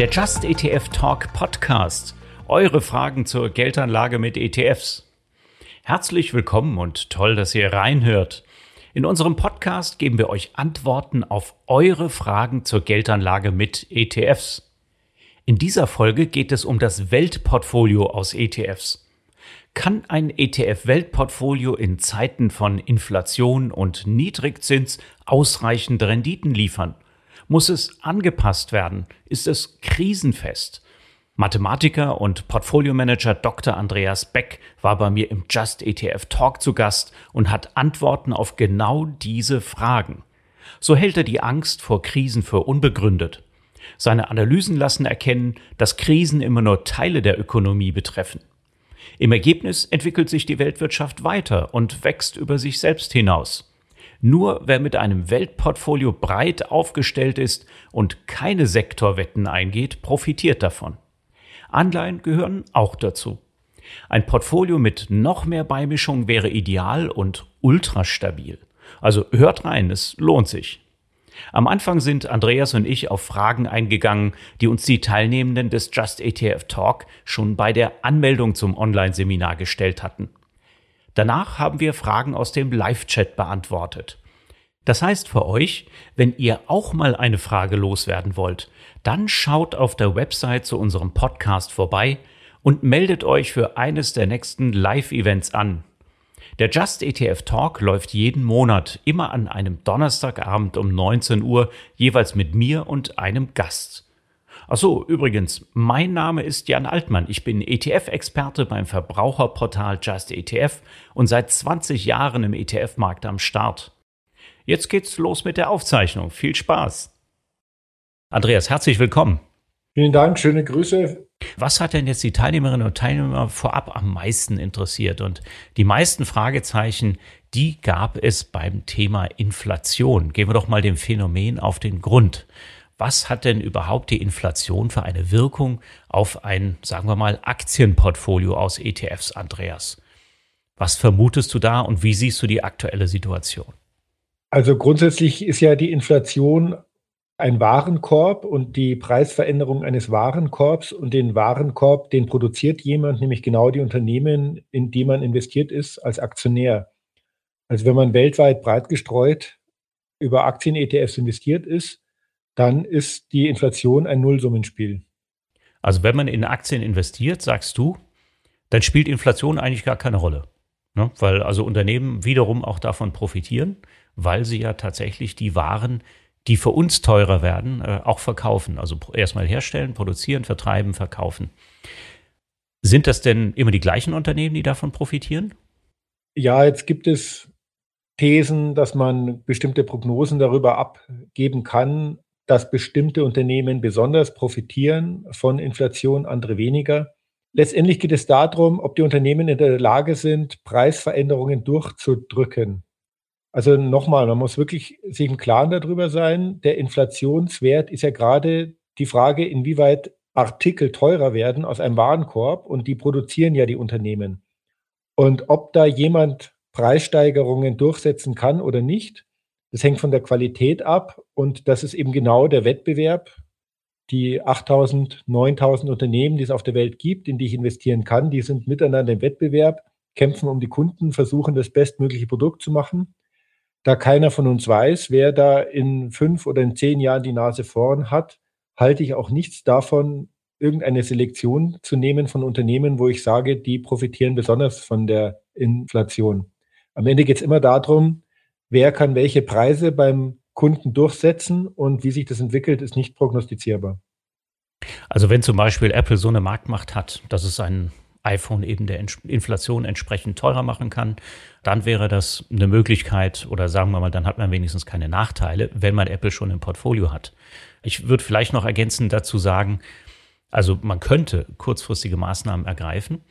Der Just ETF Talk Podcast. Eure Fragen zur Geldanlage mit ETFs. Herzlich willkommen und toll, dass ihr reinhört. In unserem Podcast geben wir euch Antworten auf eure Fragen zur Geldanlage mit ETFs. In dieser Folge geht es um das Weltportfolio aus ETFs. Kann ein ETF-Weltportfolio in Zeiten von Inflation und Niedrigzins ausreichend Renditen liefern? Muss es angepasst werden? Ist es krisenfest? Mathematiker und Portfoliomanager Dr. Andreas Beck war bei mir im Just ETF Talk zu Gast und hat Antworten auf genau diese Fragen. So hält er die Angst vor Krisen für unbegründet. Seine Analysen lassen erkennen, dass Krisen immer nur Teile der Ökonomie betreffen. Im Ergebnis entwickelt sich die Weltwirtschaft weiter und wächst über sich selbst hinaus. Nur wer mit einem Weltportfolio breit aufgestellt ist und keine Sektorwetten eingeht, profitiert davon. Anleihen gehören auch dazu. Ein Portfolio mit noch mehr Beimischung wäre ideal und ultrastabil. Also hört rein, es lohnt sich. Am Anfang sind Andreas und ich auf Fragen eingegangen, die uns die Teilnehmenden des Just ETF Talk schon bei der Anmeldung zum Online-Seminar gestellt hatten. Danach haben wir Fragen aus dem Live-Chat beantwortet. Das heißt für euch, wenn ihr auch mal eine Frage loswerden wollt, dann schaut auf der Website zu unserem Podcast vorbei und meldet euch für eines der nächsten Live-Events an. Der Just ETF Talk läuft jeden Monat, immer an einem Donnerstagabend um 19 Uhr, jeweils mit mir und einem Gast. Achso, übrigens, mein Name ist Jan Altmann. Ich bin ETF-Experte beim Verbraucherportal Just ETF und seit 20 Jahren im ETF-Markt am Start. Jetzt geht's los mit der Aufzeichnung. Viel Spaß. Andreas, herzlich willkommen. Vielen Dank, schöne Grüße. Was hat denn jetzt die Teilnehmerinnen und Teilnehmer vorab am meisten interessiert? Und die meisten Fragezeichen, die gab es beim Thema Inflation. Gehen wir doch mal dem Phänomen auf den Grund was hat denn überhaupt die Inflation für eine Wirkung auf ein, sagen wir mal, Aktienportfolio aus ETFs, Andreas? Was vermutest du da und wie siehst du die aktuelle Situation? Also grundsätzlich ist ja die Inflation ein Warenkorb und die Preisveränderung eines Warenkorbs und den Warenkorb, den produziert jemand, nämlich genau die Unternehmen, in die man investiert ist als Aktionär. Also wenn man weltweit breit gestreut über Aktien-ETFs investiert ist, dann ist die Inflation ein Nullsummenspiel. Also wenn man in Aktien investiert, sagst du, dann spielt Inflation eigentlich gar keine Rolle. Ne? Weil also Unternehmen wiederum auch davon profitieren, weil sie ja tatsächlich die Waren, die für uns teurer werden, äh, auch verkaufen. Also erstmal herstellen, produzieren, vertreiben, verkaufen. Sind das denn immer die gleichen Unternehmen, die davon profitieren? Ja, jetzt gibt es Thesen, dass man bestimmte Prognosen darüber abgeben kann, dass bestimmte Unternehmen besonders profitieren von Inflation, andere weniger. Letztendlich geht es darum, ob die Unternehmen in der Lage sind, Preisveränderungen durchzudrücken. Also nochmal, man muss wirklich sich im Klaren darüber sein, der Inflationswert ist ja gerade die Frage, inwieweit Artikel teurer werden aus einem Warenkorb und die produzieren ja die Unternehmen. Und ob da jemand Preissteigerungen durchsetzen kann oder nicht, das hängt von der Qualität ab und das ist eben genau der Wettbewerb. Die 8000, 9000 Unternehmen, die es auf der Welt gibt, in die ich investieren kann, die sind miteinander im Wettbewerb, kämpfen um die Kunden, versuchen das bestmögliche Produkt zu machen. Da keiner von uns weiß, wer da in fünf oder in zehn Jahren die Nase vorn hat, halte ich auch nichts davon, irgendeine Selektion zu nehmen von Unternehmen, wo ich sage, die profitieren besonders von der Inflation. Am Ende geht es immer darum, wer kann welche Preise beim Kunden durchsetzen und wie sich das entwickelt, ist nicht prognostizierbar. Also wenn zum Beispiel Apple so eine Marktmacht hat, dass es ein iPhone eben der Inflation entsprechend teurer machen kann, dann wäre das eine Möglichkeit oder sagen wir mal, dann hat man wenigstens keine Nachteile, wenn man Apple schon im Portfolio hat. Ich würde vielleicht noch ergänzend dazu sagen, also man könnte kurzfristige Maßnahmen ergreifen,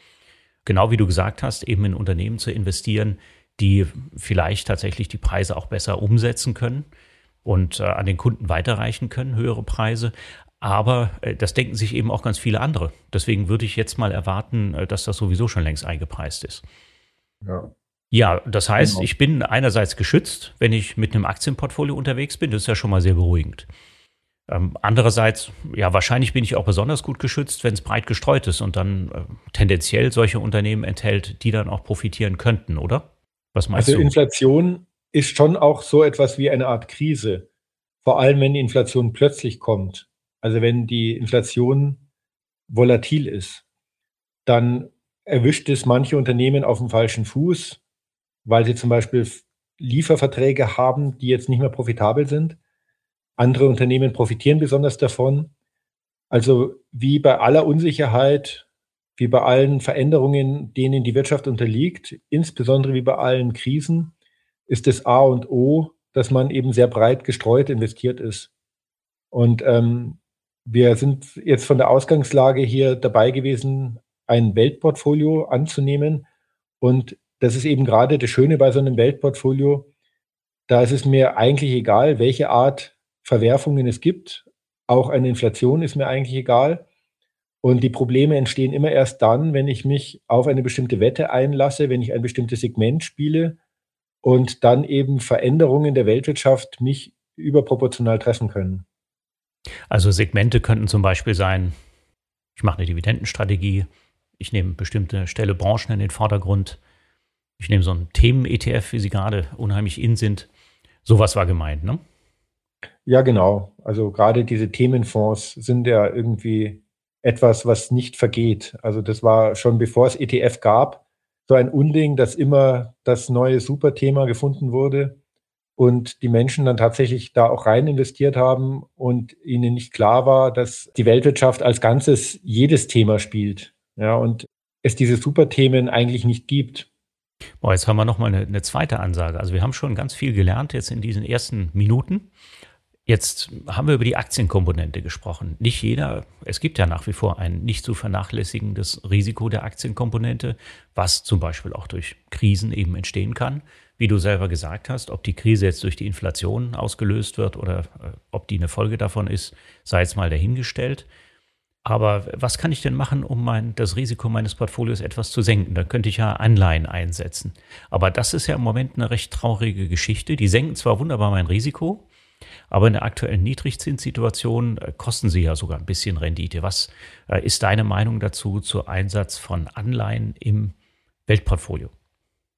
genau wie du gesagt hast, eben in Unternehmen zu investieren, die vielleicht tatsächlich die Preise auch besser umsetzen können und äh, an den Kunden weiterreichen können, höhere Preise. Aber äh, das denken sich eben auch ganz viele andere. Deswegen würde ich jetzt mal erwarten, äh, dass das sowieso schon längst eingepreist ist. Ja. Ja, das heißt, genau. ich bin einerseits geschützt, wenn ich mit einem Aktienportfolio unterwegs bin. Das ist ja schon mal sehr beruhigend. Ähm, andererseits, ja, wahrscheinlich bin ich auch besonders gut geschützt, wenn es breit gestreut ist und dann äh, tendenziell solche Unternehmen enthält, die dann auch profitieren könnten, oder? Was meinst also du? Also Inflation ist schon auch so etwas wie eine Art Krise. Vor allem, wenn die Inflation plötzlich kommt. Also wenn die Inflation volatil ist, dann erwischt es manche Unternehmen auf dem falschen Fuß, weil sie zum Beispiel Lieferverträge haben, die jetzt nicht mehr profitabel sind. Andere Unternehmen profitieren besonders davon. Also wie bei aller Unsicherheit, wie bei allen Veränderungen, denen die Wirtschaft unterliegt, insbesondere wie bei allen Krisen, ist das A und O, dass man eben sehr breit gestreut investiert ist. Und ähm, wir sind jetzt von der Ausgangslage hier dabei gewesen, ein Weltportfolio anzunehmen. Und das ist eben gerade das Schöne bei so einem Weltportfolio. Da ist es mir eigentlich egal, welche Art Verwerfungen es gibt. Auch eine Inflation ist mir eigentlich egal. Und die Probleme entstehen immer erst dann, wenn ich mich auf eine bestimmte Wette einlasse, wenn ich ein bestimmtes Segment spiele und dann eben Veränderungen der Weltwirtschaft mich überproportional treffen können. Also Segmente könnten zum Beispiel sein, ich mache eine Dividendenstrategie, ich nehme bestimmte Stelle Branchen in den Vordergrund, ich nehme so einen Themen-ETF, wie sie gerade unheimlich in sind. Sowas war gemeint, ne? Ja, genau. Also gerade diese Themenfonds sind ja irgendwie etwas, was nicht vergeht. Also das war schon bevor es ETF gab, so ein Unding, dass immer das neue Superthema gefunden wurde und die Menschen dann tatsächlich da auch rein investiert haben und ihnen nicht klar war, dass die Weltwirtschaft als Ganzes jedes Thema spielt. Ja, und es diese Superthemen eigentlich nicht gibt. Boah, jetzt haben wir nochmal eine, eine zweite Ansage. Also wir haben schon ganz viel gelernt jetzt in diesen ersten Minuten. Jetzt haben wir über die Aktienkomponente gesprochen. Nicht jeder, es gibt ja nach wie vor ein nicht zu vernachlässigendes Risiko der Aktienkomponente, was zum Beispiel auch durch Krisen eben entstehen kann. Wie du selber gesagt hast, ob die Krise jetzt durch die Inflation ausgelöst wird oder äh, ob die eine Folge davon ist, sei jetzt mal dahingestellt. Aber was kann ich denn machen, um mein, das Risiko meines Portfolios etwas zu senken? Da könnte ich ja Anleihen einsetzen. Aber das ist ja im Moment eine recht traurige Geschichte. Die senken zwar wunderbar mein Risiko, aber in der aktuellen Niedrigzinssituation äh, kosten sie ja sogar ein bisschen Rendite. Was äh, ist deine Meinung dazu zu Einsatz von Anleihen im Weltportfolio?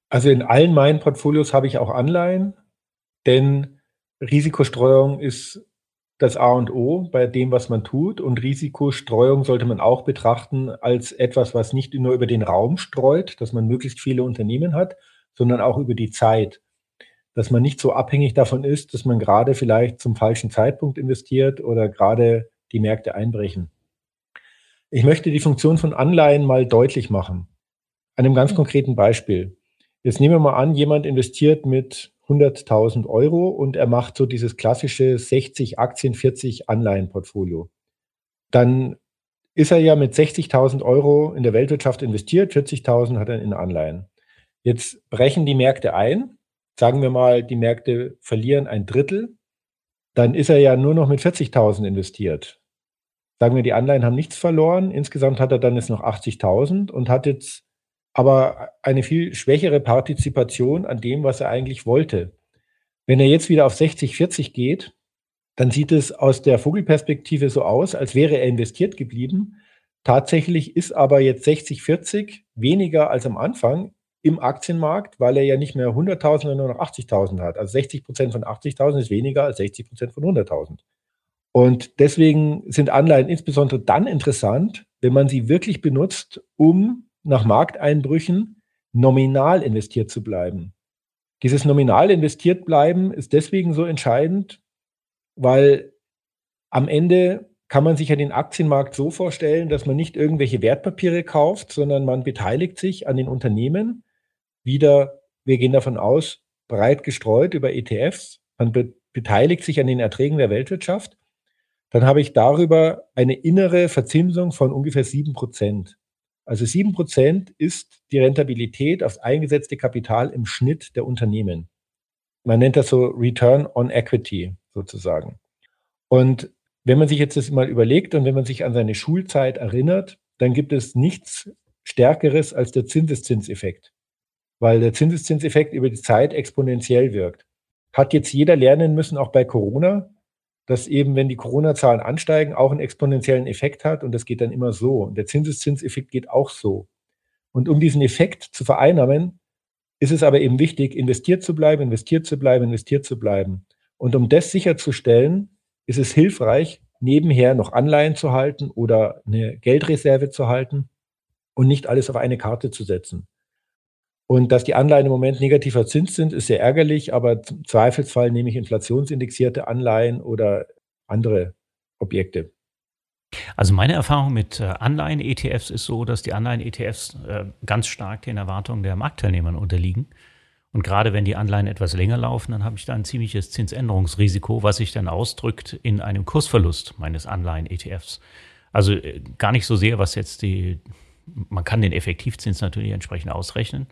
Also in allen meinen Portfolios habe ich auch Anleihen, denn Risikostreuung ist das A und O bei dem, was man tut. Und Risikostreuung sollte man auch betrachten als etwas, was nicht nur über den Raum streut, dass man möglichst viele Unternehmen hat, sondern auch über die Zeit dass man nicht so abhängig davon ist, dass man gerade vielleicht zum falschen Zeitpunkt investiert oder gerade die Märkte einbrechen. Ich möchte die Funktion von Anleihen mal deutlich machen. An einem ganz konkreten Beispiel. Jetzt nehmen wir mal an, jemand investiert mit 100.000 Euro und er macht so dieses klassische 60 Aktien, 40 Anleihenportfolio. Dann ist er ja mit 60.000 Euro in der Weltwirtschaft investiert, 40.000 hat er in Anleihen. Jetzt brechen die Märkte ein sagen wir mal, die Märkte verlieren ein Drittel, dann ist er ja nur noch mit 40.000 investiert. Sagen wir, die Anleihen haben nichts verloren. Insgesamt hat er dann jetzt noch 80.000 und hat jetzt aber eine viel schwächere Partizipation an dem, was er eigentlich wollte. Wenn er jetzt wieder auf 60, 40 geht, dann sieht es aus der Vogelperspektive so aus, als wäre er investiert geblieben. Tatsächlich ist aber jetzt 60, 40 weniger als am Anfang im Aktienmarkt, weil er ja nicht mehr 100.000, sondern nur noch 80.000 hat. Also 60 Prozent von 80.000 ist weniger als 60 Prozent von 100.000. Und deswegen sind Anleihen insbesondere dann interessant, wenn man sie wirklich benutzt, um nach Markteinbrüchen nominal investiert zu bleiben. Dieses nominal investiert bleiben ist deswegen so entscheidend, weil am Ende kann man sich ja den Aktienmarkt so vorstellen, dass man nicht irgendwelche Wertpapiere kauft, sondern man beteiligt sich an den Unternehmen wieder, wir gehen davon aus, breit gestreut über ETFs. Man be beteiligt sich an den Erträgen der Weltwirtschaft. Dann habe ich darüber eine innere Verzinsung von ungefähr sieben Prozent. Also sieben Prozent ist die Rentabilität aufs eingesetzte Kapital im Schnitt der Unternehmen. Man nennt das so Return on Equity sozusagen. Und wenn man sich jetzt das mal überlegt und wenn man sich an seine Schulzeit erinnert, dann gibt es nichts Stärkeres als der Zinseszinseffekt weil der Zinseszinseffekt über die Zeit exponentiell wirkt. Hat jetzt jeder lernen müssen, auch bei Corona. das eben, wenn die Corona-Zahlen ansteigen, auch einen exponentiellen Effekt hat und das geht dann immer so. Und der Zinseszinseffekt geht auch so. Und um diesen Effekt zu vereinnahmen, ist es aber eben wichtig, investiert zu bleiben, investiert zu bleiben, investiert zu bleiben. Und um das sicherzustellen, ist es hilfreich, nebenher noch Anleihen zu halten oder eine Geldreserve zu halten und nicht alles auf eine Karte zu setzen. Und dass die Anleihen im Moment negativer Zins sind, ist sehr ärgerlich, aber im Zweifelsfall nehme ich inflationsindexierte Anleihen oder andere Objekte. Also meine Erfahrung mit äh, Anleihen-ETFs ist so, dass die Anleihen-ETFs äh, ganz stark den Erwartungen der Marktteilnehmern unterliegen. Und gerade wenn die Anleihen etwas länger laufen, dann habe ich da ein ziemliches Zinsänderungsrisiko, was sich dann ausdrückt in einem Kursverlust meines Anleihen-ETFs. Also äh, gar nicht so sehr, was jetzt die, man kann den Effektivzins natürlich entsprechend ausrechnen.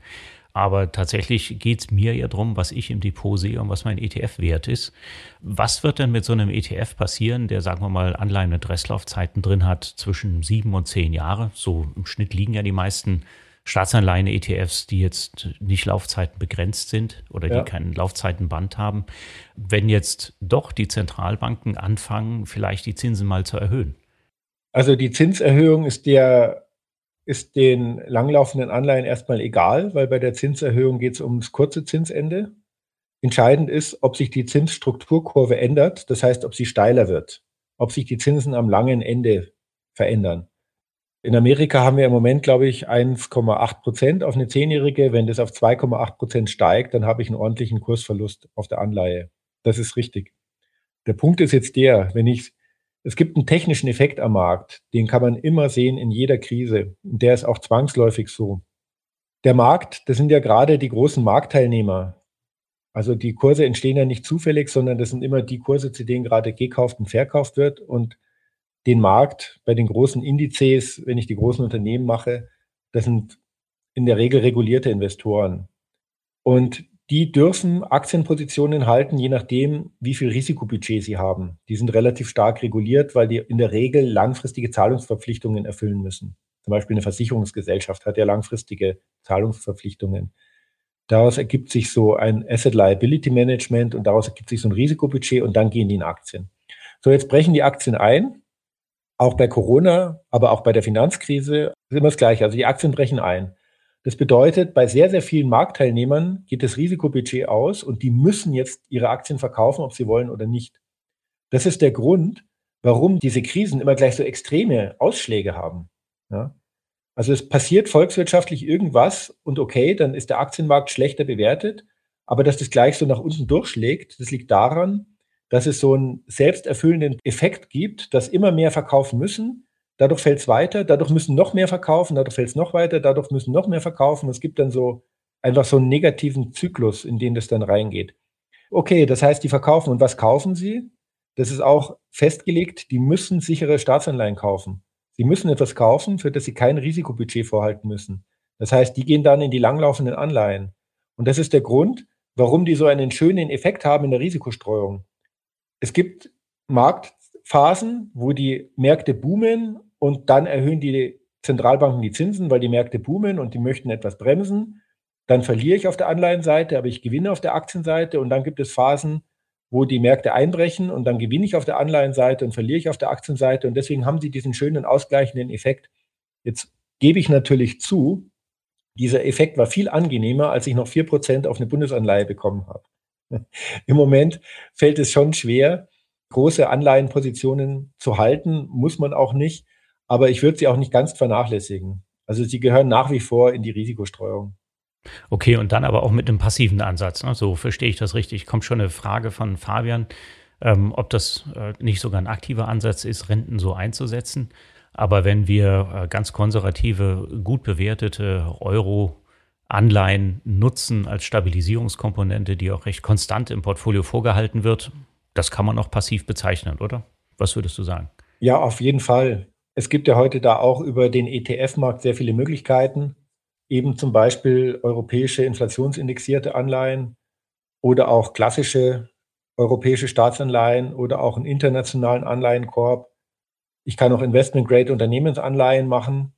Aber tatsächlich geht es mir ja darum, was ich im Depot sehe und was mein ETF-Wert ist. Was wird denn mit so einem ETF passieren, der, sagen wir mal, Anleihen mit Restlaufzeiten drin hat zwischen sieben und zehn Jahre? So im Schnitt liegen ja die meisten Staatsanleihen-ETFs, die jetzt nicht Laufzeiten begrenzt sind oder die ja. keinen Laufzeitenband haben. Wenn jetzt doch die Zentralbanken anfangen, vielleicht die Zinsen mal zu erhöhen? Also die Zinserhöhung ist der ist den langlaufenden Anleihen erstmal egal, weil bei der Zinserhöhung geht es ums kurze Zinsende. Entscheidend ist, ob sich die Zinsstrukturkurve ändert, das heißt, ob sie steiler wird, ob sich die Zinsen am langen Ende verändern. In Amerika haben wir im Moment, glaube ich, 1,8 Prozent auf eine Zehnjährige. Wenn das auf 2,8 Prozent steigt, dann habe ich einen ordentlichen Kursverlust auf der Anleihe. Das ist richtig. Der Punkt ist jetzt der, wenn ich es gibt einen technischen Effekt am Markt, den kann man immer sehen in jeder Krise. Und der ist auch zwangsläufig so. Der Markt, das sind ja gerade die großen Marktteilnehmer. Also die Kurse entstehen ja nicht zufällig, sondern das sind immer die Kurse, zu denen gerade gekauft und verkauft wird. Und den Markt bei den großen Indizes, wenn ich die großen Unternehmen mache, das sind in der Regel regulierte Investoren. Und die dürfen Aktienpositionen halten, je nachdem, wie viel Risikobudget sie haben. Die sind relativ stark reguliert, weil die in der Regel langfristige Zahlungsverpflichtungen erfüllen müssen. Zum Beispiel eine Versicherungsgesellschaft hat ja langfristige Zahlungsverpflichtungen. Daraus ergibt sich so ein Asset Liability Management und daraus ergibt sich so ein Risikobudget und dann gehen die in Aktien. So, jetzt brechen die Aktien ein. Auch bei Corona, aber auch bei der Finanzkrise ist immer das Gleiche. Also die Aktien brechen ein. Das bedeutet, bei sehr, sehr vielen Marktteilnehmern geht das Risikobudget aus und die müssen jetzt ihre Aktien verkaufen, ob sie wollen oder nicht. Das ist der Grund, warum diese Krisen immer gleich so extreme Ausschläge haben. Ja? Also es passiert volkswirtschaftlich irgendwas und okay, dann ist der Aktienmarkt schlechter bewertet, aber dass das gleich so nach unten durchschlägt, das liegt daran, dass es so einen selbsterfüllenden Effekt gibt, dass immer mehr verkaufen müssen, dadurch fällt es weiter, dadurch müssen noch mehr verkaufen, dadurch fällt es noch weiter, dadurch müssen noch mehr verkaufen. Es gibt dann so einfach so einen negativen Zyklus, in den das dann reingeht. Okay, das heißt, die verkaufen. Und was kaufen sie? Das ist auch festgelegt, die müssen sichere Staatsanleihen kaufen. Sie müssen etwas kaufen, für das sie kein Risikobudget vorhalten müssen. Das heißt, die gehen dann in die langlaufenden Anleihen. Und das ist der Grund, warum die so einen schönen Effekt haben in der Risikostreuung. Es gibt Marktphasen, wo die Märkte boomen und dann erhöhen die Zentralbanken die Zinsen, weil die Märkte boomen und die möchten etwas bremsen. Dann verliere ich auf der Anleihenseite, aber ich gewinne auf der Aktienseite. Und dann gibt es Phasen, wo die Märkte einbrechen und dann gewinne ich auf der Anleihenseite und verliere ich auf der Aktienseite. Und deswegen haben sie diesen schönen ausgleichenden Effekt. Jetzt gebe ich natürlich zu, dieser Effekt war viel angenehmer, als ich noch vier Prozent auf eine Bundesanleihe bekommen habe. Im Moment fällt es schon schwer, große Anleihenpositionen zu halten, muss man auch nicht. Aber ich würde sie auch nicht ganz vernachlässigen. Also sie gehören nach wie vor in die Risikostreuung. Okay, und dann aber auch mit einem passiven Ansatz. Ne? So verstehe ich das richtig. Kommt schon eine Frage von Fabian, ähm, ob das äh, nicht sogar ein aktiver Ansatz ist, Renten so einzusetzen. Aber wenn wir äh, ganz konservative, gut bewertete Euro-Anleihen nutzen als Stabilisierungskomponente, die auch recht konstant im Portfolio vorgehalten wird, das kann man auch passiv bezeichnen, oder? Was würdest du sagen? Ja, auf jeden Fall. Es gibt ja heute da auch über den ETF-Markt sehr viele Möglichkeiten, eben zum Beispiel europäische inflationsindexierte Anleihen oder auch klassische europäische Staatsanleihen oder auch einen internationalen Anleihenkorb. Ich kann auch Investment-Grade-Unternehmensanleihen machen.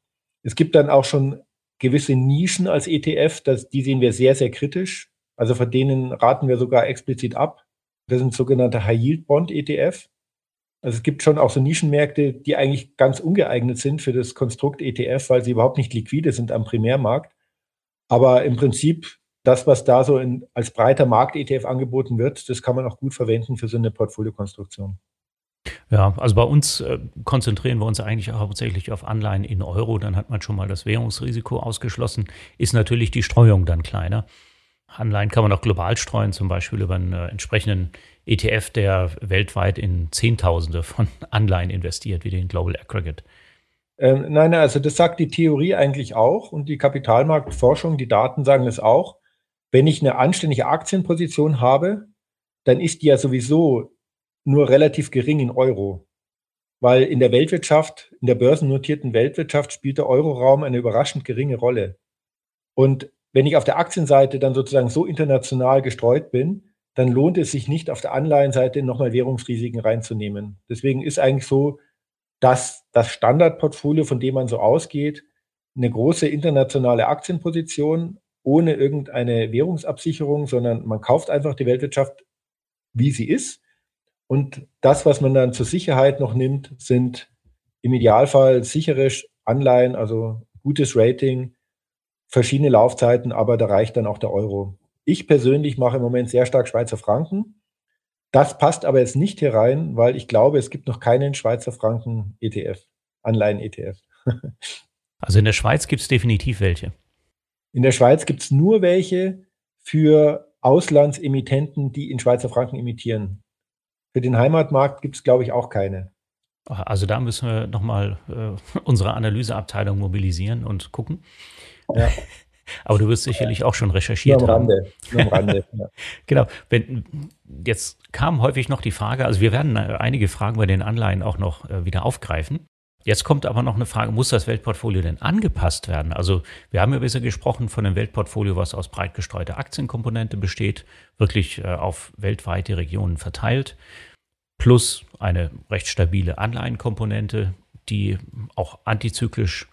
Es gibt dann auch schon gewisse Nischen als ETF, das, die sehen wir sehr, sehr kritisch. Also von denen raten wir sogar explizit ab. Das sind sogenannte High-Yield-Bond-ETF. Also es gibt schon auch so Nischenmärkte, die eigentlich ganz ungeeignet sind für das Konstrukt ETF, weil sie überhaupt nicht liquide sind am Primärmarkt. Aber im Prinzip das, was da so in, als breiter Markt-ETF angeboten wird, das kann man auch gut verwenden für so eine Portfoliokonstruktion. Ja, also bei uns äh, konzentrieren wir uns eigentlich hauptsächlich auf Anleihen in Euro. Dann hat man schon mal das Währungsrisiko ausgeschlossen. Ist natürlich die Streuung dann kleiner. Anleihen kann man auch global streuen, zum Beispiel über einen äh, entsprechenden ETF, der weltweit in Zehntausende von Anleihen investiert, wie den Global Aggregate. Ähm, nein, also das sagt die Theorie eigentlich auch und die Kapitalmarktforschung, die Daten sagen es auch. Wenn ich eine anständige Aktienposition habe, dann ist die ja sowieso nur relativ gering in Euro. Weil in der Weltwirtschaft, in der börsennotierten Weltwirtschaft spielt der Euroraum eine überraschend geringe Rolle. Und wenn ich auf der Aktienseite dann sozusagen so international gestreut bin, dann lohnt es sich nicht, auf der Anleihenseite nochmal Währungsrisiken reinzunehmen. Deswegen ist eigentlich so, dass das Standardportfolio, von dem man so ausgeht, eine große internationale Aktienposition ohne irgendeine Währungsabsicherung, sondern man kauft einfach die Weltwirtschaft, wie sie ist. Und das, was man dann zur Sicherheit noch nimmt, sind im Idealfall sichere Anleihen, also gutes Rating, verschiedene Laufzeiten, aber da reicht dann auch der Euro. Ich persönlich mache im Moment sehr stark Schweizer Franken. Das passt aber jetzt nicht hier rein, weil ich glaube, es gibt noch keinen Schweizer Franken ETF, Anleihen-ETF. Also in der Schweiz gibt es definitiv welche. In der Schweiz gibt es nur welche für Auslandsemittenten, die in Schweizer Franken emittieren. Für den Heimatmarkt gibt es, glaube ich, auch keine. Also da müssen wir nochmal äh, unsere Analyseabteilung mobilisieren und gucken. Ja. Aber du wirst sicherlich auch schon recherchiert nur am Rande, haben. Nur am Rande. Ja. genau. Wenn, jetzt kam häufig noch die Frage, also wir werden äh, einige Fragen bei den Anleihen auch noch äh, wieder aufgreifen. Jetzt kommt aber noch eine Frage, muss das Weltportfolio denn angepasst werden? Also wir haben ja bisher gesprochen von einem Weltportfolio, was aus breit gestreuter Aktienkomponente besteht, wirklich äh, auf weltweite Regionen verteilt, plus eine recht stabile Anleihenkomponente, die auch antizyklisch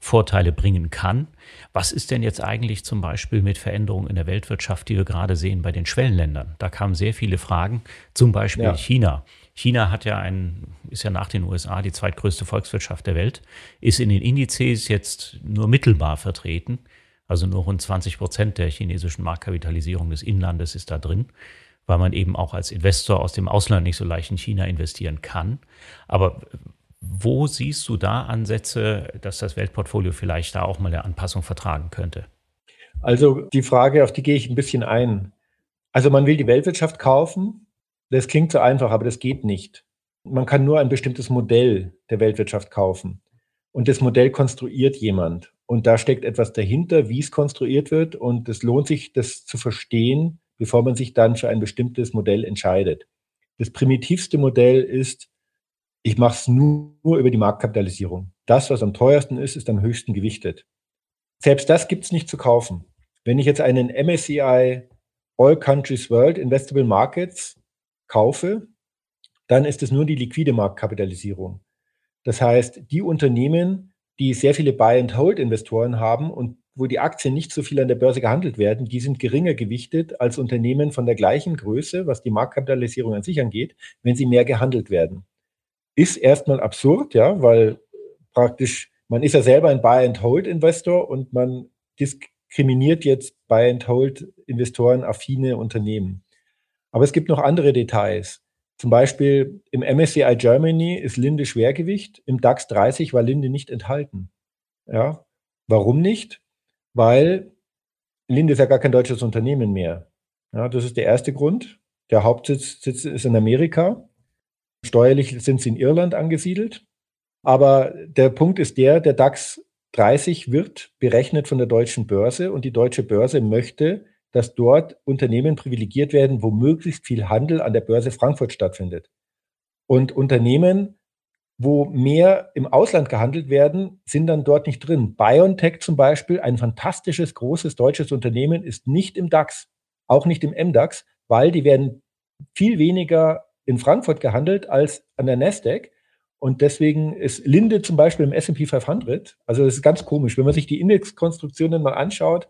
Vorteile bringen kann. Was ist denn jetzt eigentlich zum Beispiel mit Veränderungen in der Weltwirtschaft, die wir gerade sehen bei den Schwellenländern? Da kamen sehr viele Fragen, zum Beispiel ja. China. China hat ja ein, ist ja nach den USA die zweitgrößte Volkswirtschaft der Welt, ist in den Indizes jetzt nur mittelbar vertreten. Also nur rund 20 Prozent der chinesischen Marktkapitalisierung des Inlandes ist da drin, weil man eben auch als Investor aus dem Ausland nicht so leicht in China investieren kann. Aber wo siehst du da Ansätze, dass das Weltportfolio vielleicht da auch mal eine Anpassung vertragen könnte? Also die Frage, auf die gehe ich ein bisschen ein. Also man will die Weltwirtschaft kaufen, das klingt so einfach, aber das geht nicht. Man kann nur ein bestimmtes Modell der Weltwirtschaft kaufen. Und das Modell konstruiert jemand. Und da steckt etwas dahinter, wie es konstruiert wird. Und es lohnt sich, das zu verstehen, bevor man sich dann für ein bestimmtes Modell entscheidet. Das primitivste Modell ist, ich mache es nur, nur über die Marktkapitalisierung. Das, was am teuersten ist, ist am höchsten gewichtet. Selbst das gibt es nicht zu kaufen. Wenn ich jetzt einen MSCI All Countries World Investable Markets kaufe, dann ist es nur die liquide Marktkapitalisierung. Das heißt, die Unternehmen, die sehr viele Buy-and-Hold-Investoren haben und wo die Aktien nicht so viel an der Börse gehandelt werden, die sind geringer gewichtet als Unternehmen von der gleichen Größe, was die Marktkapitalisierung an sich angeht, wenn sie mehr gehandelt werden. Ist erstmal absurd, ja, weil praktisch man ist ja selber ein Buy-and-Hold-Investor und man diskriminiert jetzt Buy-and-Hold-Investoren affine Unternehmen. Aber es gibt noch andere Details. Zum Beispiel im MSCI Germany ist Linde Schwergewicht, im DAX 30 war Linde nicht enthalten. Ja, warum nicht? Weil Linde ist ja gar kein deutsches Unternehmen mehr. Ja, das ist der erste Grund. Der Hauptsitz ist in Amerika. Steuerlich sind sie in Irland angesiedelt. Aber der Punkt ist der, der DAX 30 wird berechnet von der deutschen Börse und die deutsche Börse möchte dass dort Unternehmen privilegiert werden, wo möglichst viel Handel an der Börse Frankfurt stattfindet. Und Unternehmen, wo mehr im Ausland gehandelt werden, sind dann dort nicht drin. BioNTech zum Beispiel, ein fantastisches, großes deutsches Unternehmen, ist nicht im DAX, auch nicht im MDAX, weil die werden viel weniger in Frankfurt gehandelt als an der Nasdaq. Und deswegen ist Linde zum Beispiel im S&P 500. Also das ist ganz komisch. Wenn man sich die Indexkonstruktionen mal anschaut,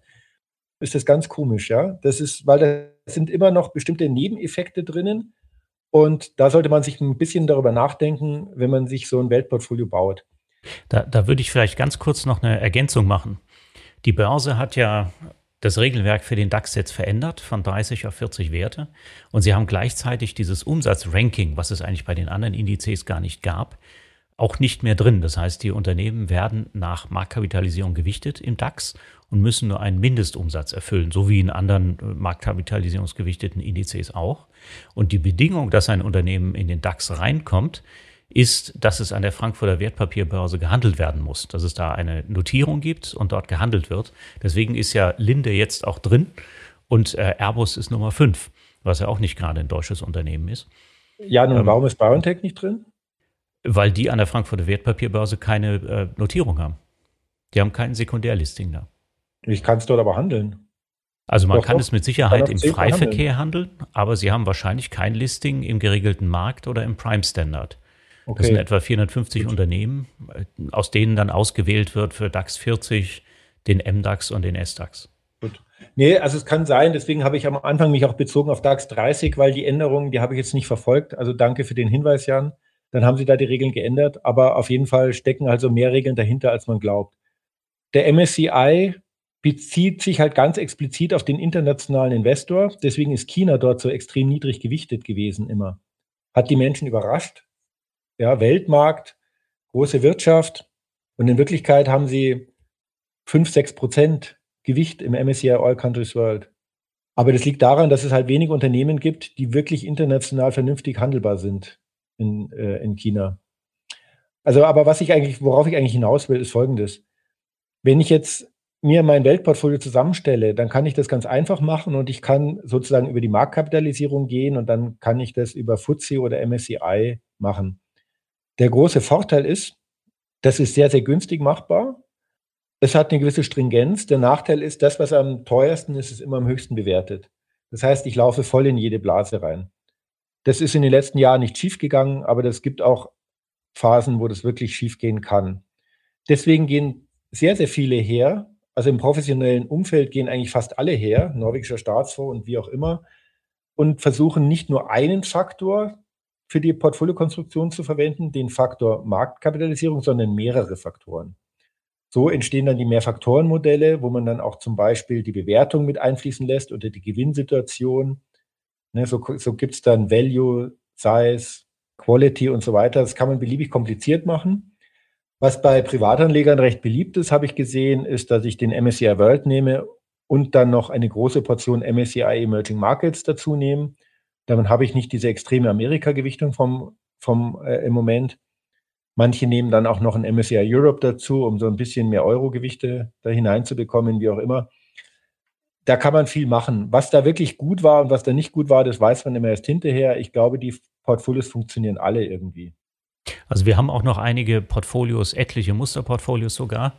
ist das ganz komisch, ja. Das ist, weil da sind immer noch bestimmte Nebeneffekte drinnen. Und da sollte man sich ein bisschen darüber nachdenken, wenn man sich so ein Weltportfolio baut. Da, da würde ich vielleicht ganz kurz noch eine Ergänzung machen. Die Börse hat ja das Regelwerk für den DAX jetzt verändert von 30 auf 40 Werte. Und sie haben gleichzeitig dieses Umsatzranking, was es eigentlich bei den anderen Indizes gar nicht gab, auch nicht mehr drin. Das heißt, die Unternehmen werden nach Marktkapitalisierung gewichtet im DAX und müssen nur einen Mindestumsatz erfüllen, so wie in anderen äh, marktkapitalisierungsgewichteten Indizes auch. Und die Bedingung, dass ein Unternehmen in den DAX reinkommt, ist, dass es an der Frankfurter Wertpapierbörse gehandelt werden muss, dass es da eine Notierung gibt und dort gehandelt wird. Deswegen ist ja Linde jetzt auch drin und äh, Airbus ist Nummer 5, was ja auch nicht gerade ein deutsches Unternehmen ist. Ja, nun, ähm, warum ist BioNTech nicht drin? Weil die an der Frankfurter Wertpapierbörse keine äh, Notierung haben. Die haben kein Sekundärlisting da. Ich kann es dort aber handeln. Also man doch, kann doch. es mit Sicherheit im Freiverkehr handeln. handeln, aber sie haben wahrscheinlich kein Listing im geregelten Markt oder im Prime Standard. Okay. Das sind etwa 450 Gut. Unternehmen, aus denen dann ausgewählt wird für DAX 40, den MDAX und den SDAX. Gut. Nee, also es kann sein, deswegen habe ich am Anfang mich auch bezogen auf DAX 30, weil die Änderungen, die habe ich jetzt nicht verfolgt. Also danke für den Hinweis, Jan. Dann haben sie da die Regeln geändert, aber auf jeden Fall stecken also mehr Regeln dahinter, als man glaubt. Der MSCI bezieht sich halt ganz explizit auf den internationalen Investor. Deswegen ist China dort so extrem niedrig gewichtet gewesen immer. Hat die Menschen überrascht, ja, Weltmarkt, große Wirtschaft. Und in Wirklichkeit haben sie 5, 6 Prozent Gewicht im MSCI All Countries World. Aber das liegt daran, dass es halt wenig Unternehmen gibt, die wirklich international vernünftig handelbar sind in, äh, in China. Also, aber was ich eigentlich, worauf ich eigentlich hinaus will, ist folgendes. Wenn ich jetzt mir mein Weltportfolio zusammenstelle, dann kann ich das ganz einfach machen und ich kann sozusagen über die Marktkapitalisierung gehen und dann kann ich das über FTSE oder MSCI machen. Der große Vorteil ist, das ist sehr, sehr günstig machbar. Es hat eine gewisse Stringenz. Der Nachteil ist, das, was am teuersten ist, ist immer am höchsten bewertet. Das heißt, ich laufe voll in jede Blase rein. Das ist in den letzten Jahren nicht schiefgegangen, aber das gibt auch Phasen, wo das wirklich schiefgehen kann. Deswegen gehen sehr, sehr viele her. Also im professionellen Umfeld gehen eigentlich fast alle her, norwegischer Staatsfonds und wie auch immer, und versuchen nicht nur einen Faktor für die Portfoliokonstruktion zu verwenden, den Faktor Marktkapitalisierung, sondern mehrere Faktoren. So entstehen dann die Mehrfaktorenmodelle, wo man dann auch zum Beispiel die Bewertung mit einfließen lässt oder die Gewinnsituation. Ne, so so gibt es dann Value, Size, Quality und so weiter. Das kann man beliebig kompliziert machen. Was bei Privatanlegern recht beliebt ist, habe ich gesehen, ist, dass ich den MSCI World nehme und dann noch eine große Portion MSCI Emerging Markets dazu nehme damit habe ich nicht diese extreme Amerika-Gewichtung vom, vom äh, im Moment. Manche nehmen dann auch noch ein MSCI Europe dazu, um so ein bisschen mehr Euro-Gewichte da hineinzubekommen, wie auch immer. Da kann man viel machen. Was da wirklich gut war und was da nicht gut war, das weiß man immer erst hinterher. Ich glaube, die Portfolios funktionieren alle irgendwie. Also wir haben auch noch einige Portfolios, etliche Musterportfolios sogar,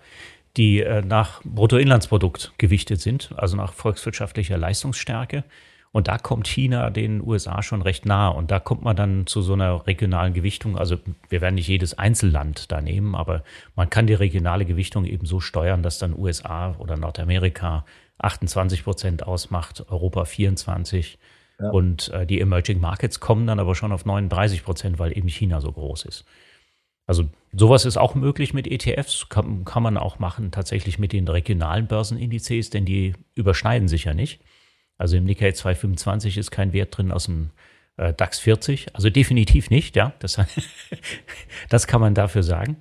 die äh, nach Bruttoinlandsprodukt gewichtet sind, also nach volkswirtschaftlicher Leistungsstärke. Und da kommt China den USA schon recht nah. Und da kommt man dann zu so einer regionalen Gewichtung. Also wir werden nicht jedes Einzelland da nehmen, aber man kann die regionale Gewichtung eben so steuern, dass dann USA oder Nordamerika 28 Prozent ausmacht, Europa 24 ja. und äh, die Emerging Markets kommen dann aber schon auf 39 Prozent, weil eben China so groß ist. Also sowas ist auch möglich mit ETFs, kann, kann man auch machen tatsächlich mit den regionalen Börsenindizes, denn die überschneiden sich ja nicht. Also im Nikkei 225 ist kein Wert drin aus dem äh, DAX 40. Also definitiv nicht, ja. Das, das kann man dafür sagen.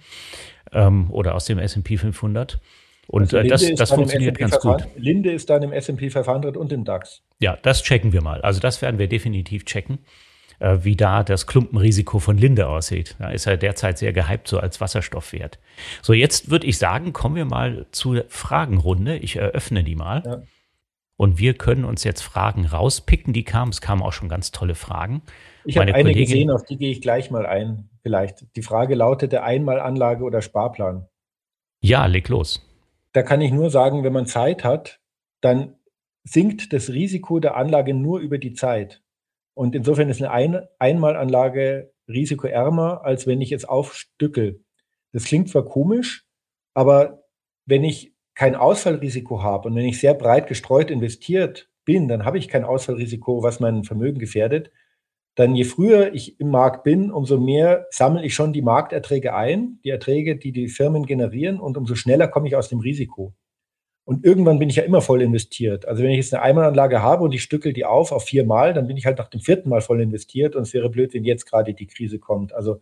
Ähm, oder aus dem S&P 500. Und also äh, das, das funktioniert ganz gut. Linde ist dann im S&P 500 und im DAX. Ja, das checken wir mal. Also das werden wir definitiv checken, äh, wie da das Klumpenrisiko von Linde aussieht. Da ist er derzeit sehr gehypt, so als Wasserstoffwert. So, jetzt würde ich sagen, kommen wir mal zur Fragenrunde. Ich eröffne die mal. Ja. Und wir können uns jetzt Fragen rauspicken, die kamen. Es kamen auch schon ganz tolle Fragen. Ich habe eine Kollegin, gesehen, auf die gehe ich gleich mal ein. Vielleicht. Die Frage lautete Einmalanlage oder Sparplan. Ja, leg los. Da kann ich nur sagen, wenn man Zeit hat, dann sinkt das Risiko der Anlage nur über die Zeit. Und insofern ist eine Ein Einmalanlage risikoärmer, als wenn ich jetzt aufstückel. Das klingt zwar komisch, aber wenn ich kein Ausfallrisiko habe und wenn ich sehr breit gestreut investiert bin, dann habe ich kein Ausfallrisiko, was mein Vermögen gefährdet. dann je früher ich im Markt bin, umso mehr sammle ich schon die Markterträge ein, die Erträge, die die Firmen generieren und umso schneller komme ich aus dem Risiko. Und irgendwann bin ich ja immer voll investiert. Also wenn ich jetzt eine Einmalanlage habe und ich stückel die auf auf viermal, dann bin ich halt nach dem vierten Mal voll investiert und es wäre blöd, wenn jetzt gerade die Krise kommt. Also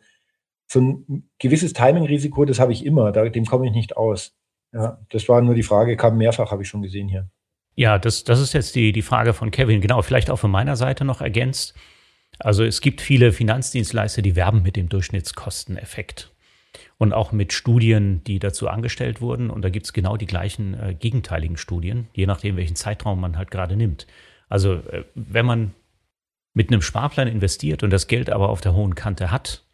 so ein gewisses Timing-Risiko, das habe ich immer, dem komme ich nicht aus. Ja, das war nur die Frage, kam mehrfach, habe ich schon gesehen hier. Ja, das, das ist jetzt die, die Frage von Kevin. Genau, vielleicht auch von meiner Seite noch ergänzt. Also es gibt viele Finanzdienstleister, die werben mit dem Durchschnittskosteneffekt und auch mit Studien, die dazu angestellt wurden. Und da gibt es genau die gleichen äh, gegenteiligen Studien, je nachdem, welchen Zeitraum man halt gerade nimmt. Also äh, wenn man mit einem Sparplan investiert und das Geld aber auf der hohen Kante hat,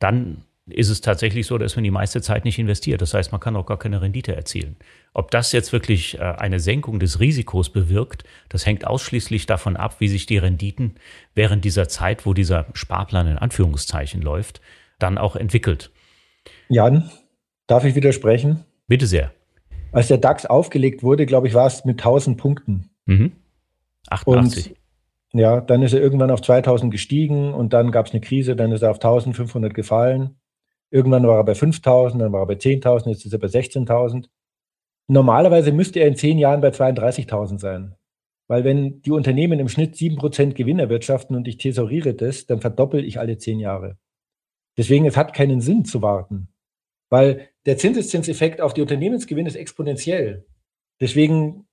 dann ist es tatsächlich so, dass man die meiste Zeit nicht investiert. Das heißt, man kann auch gar keine Rendite erzielen. Ob das jetzt wirklich äh, eine Senkung des Risikos bewirkt, das hängt ausschließlich davon ab, wie sich die Renditen während dieser Zeit, wo dieser Sparplan in Anführungszeichen läuft, dann auch entwickelt. Jan, darf ich widersprechen? Bitte sehr. Als der DAX aufgelegt wurde, glaube ich, war es mit 1000 Punkten. Mhm. 88. Und ja, dann ist er irgendwann auf 2000 gestiegen und dann gab es eine Krise, dann ist er auf 1500 gefallen. Irgendwann war er bei 5000, dann war er bei 10.000, jetzt ist er bei 16.000. Normalerweise müsste er in zehn Jahren bei 32.000 sein. Weil wenn die Unternehmen im Schnitt 7% Gewinn erwirtschaften und ich tesoriere das, dann verdoppel ich alle zehn Jahre. Deswegen, es hat keinen Sinn zu warten. Weil der Zinseszinseffekt auf die Unternehmensgewinne ist exponentiell. Deswegen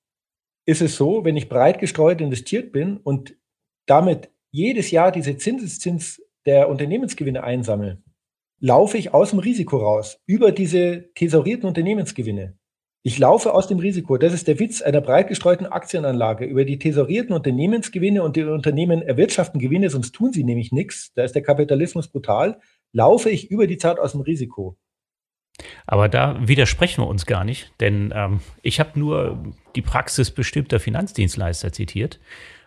ist es so, wenn ich breit gestreut investiert bin und damit jedes Jahr diese Zinseszins der Unternehmensgewinne einsammle, laufe ich aus dem Risiko raus, über diese tesorierten Unternehmensgewinne. Ich laufe aus dem Risiko. Das ist der Witz einer breit gestreuten Aktienanlage. Über die tesorierten Unternehmensgewinne und die Unternehmen erwirtschaften Gewinne, sonst tun sie nämlich nichts. Da ist der Kapitalismus brutal. Laufe ich über die Zeit aus dem Risiko. Aber da widersprechen wir uns gar nicht, denn ähm, ich habe nur die Praxis bestimmter Finanzdienstleister zitiert,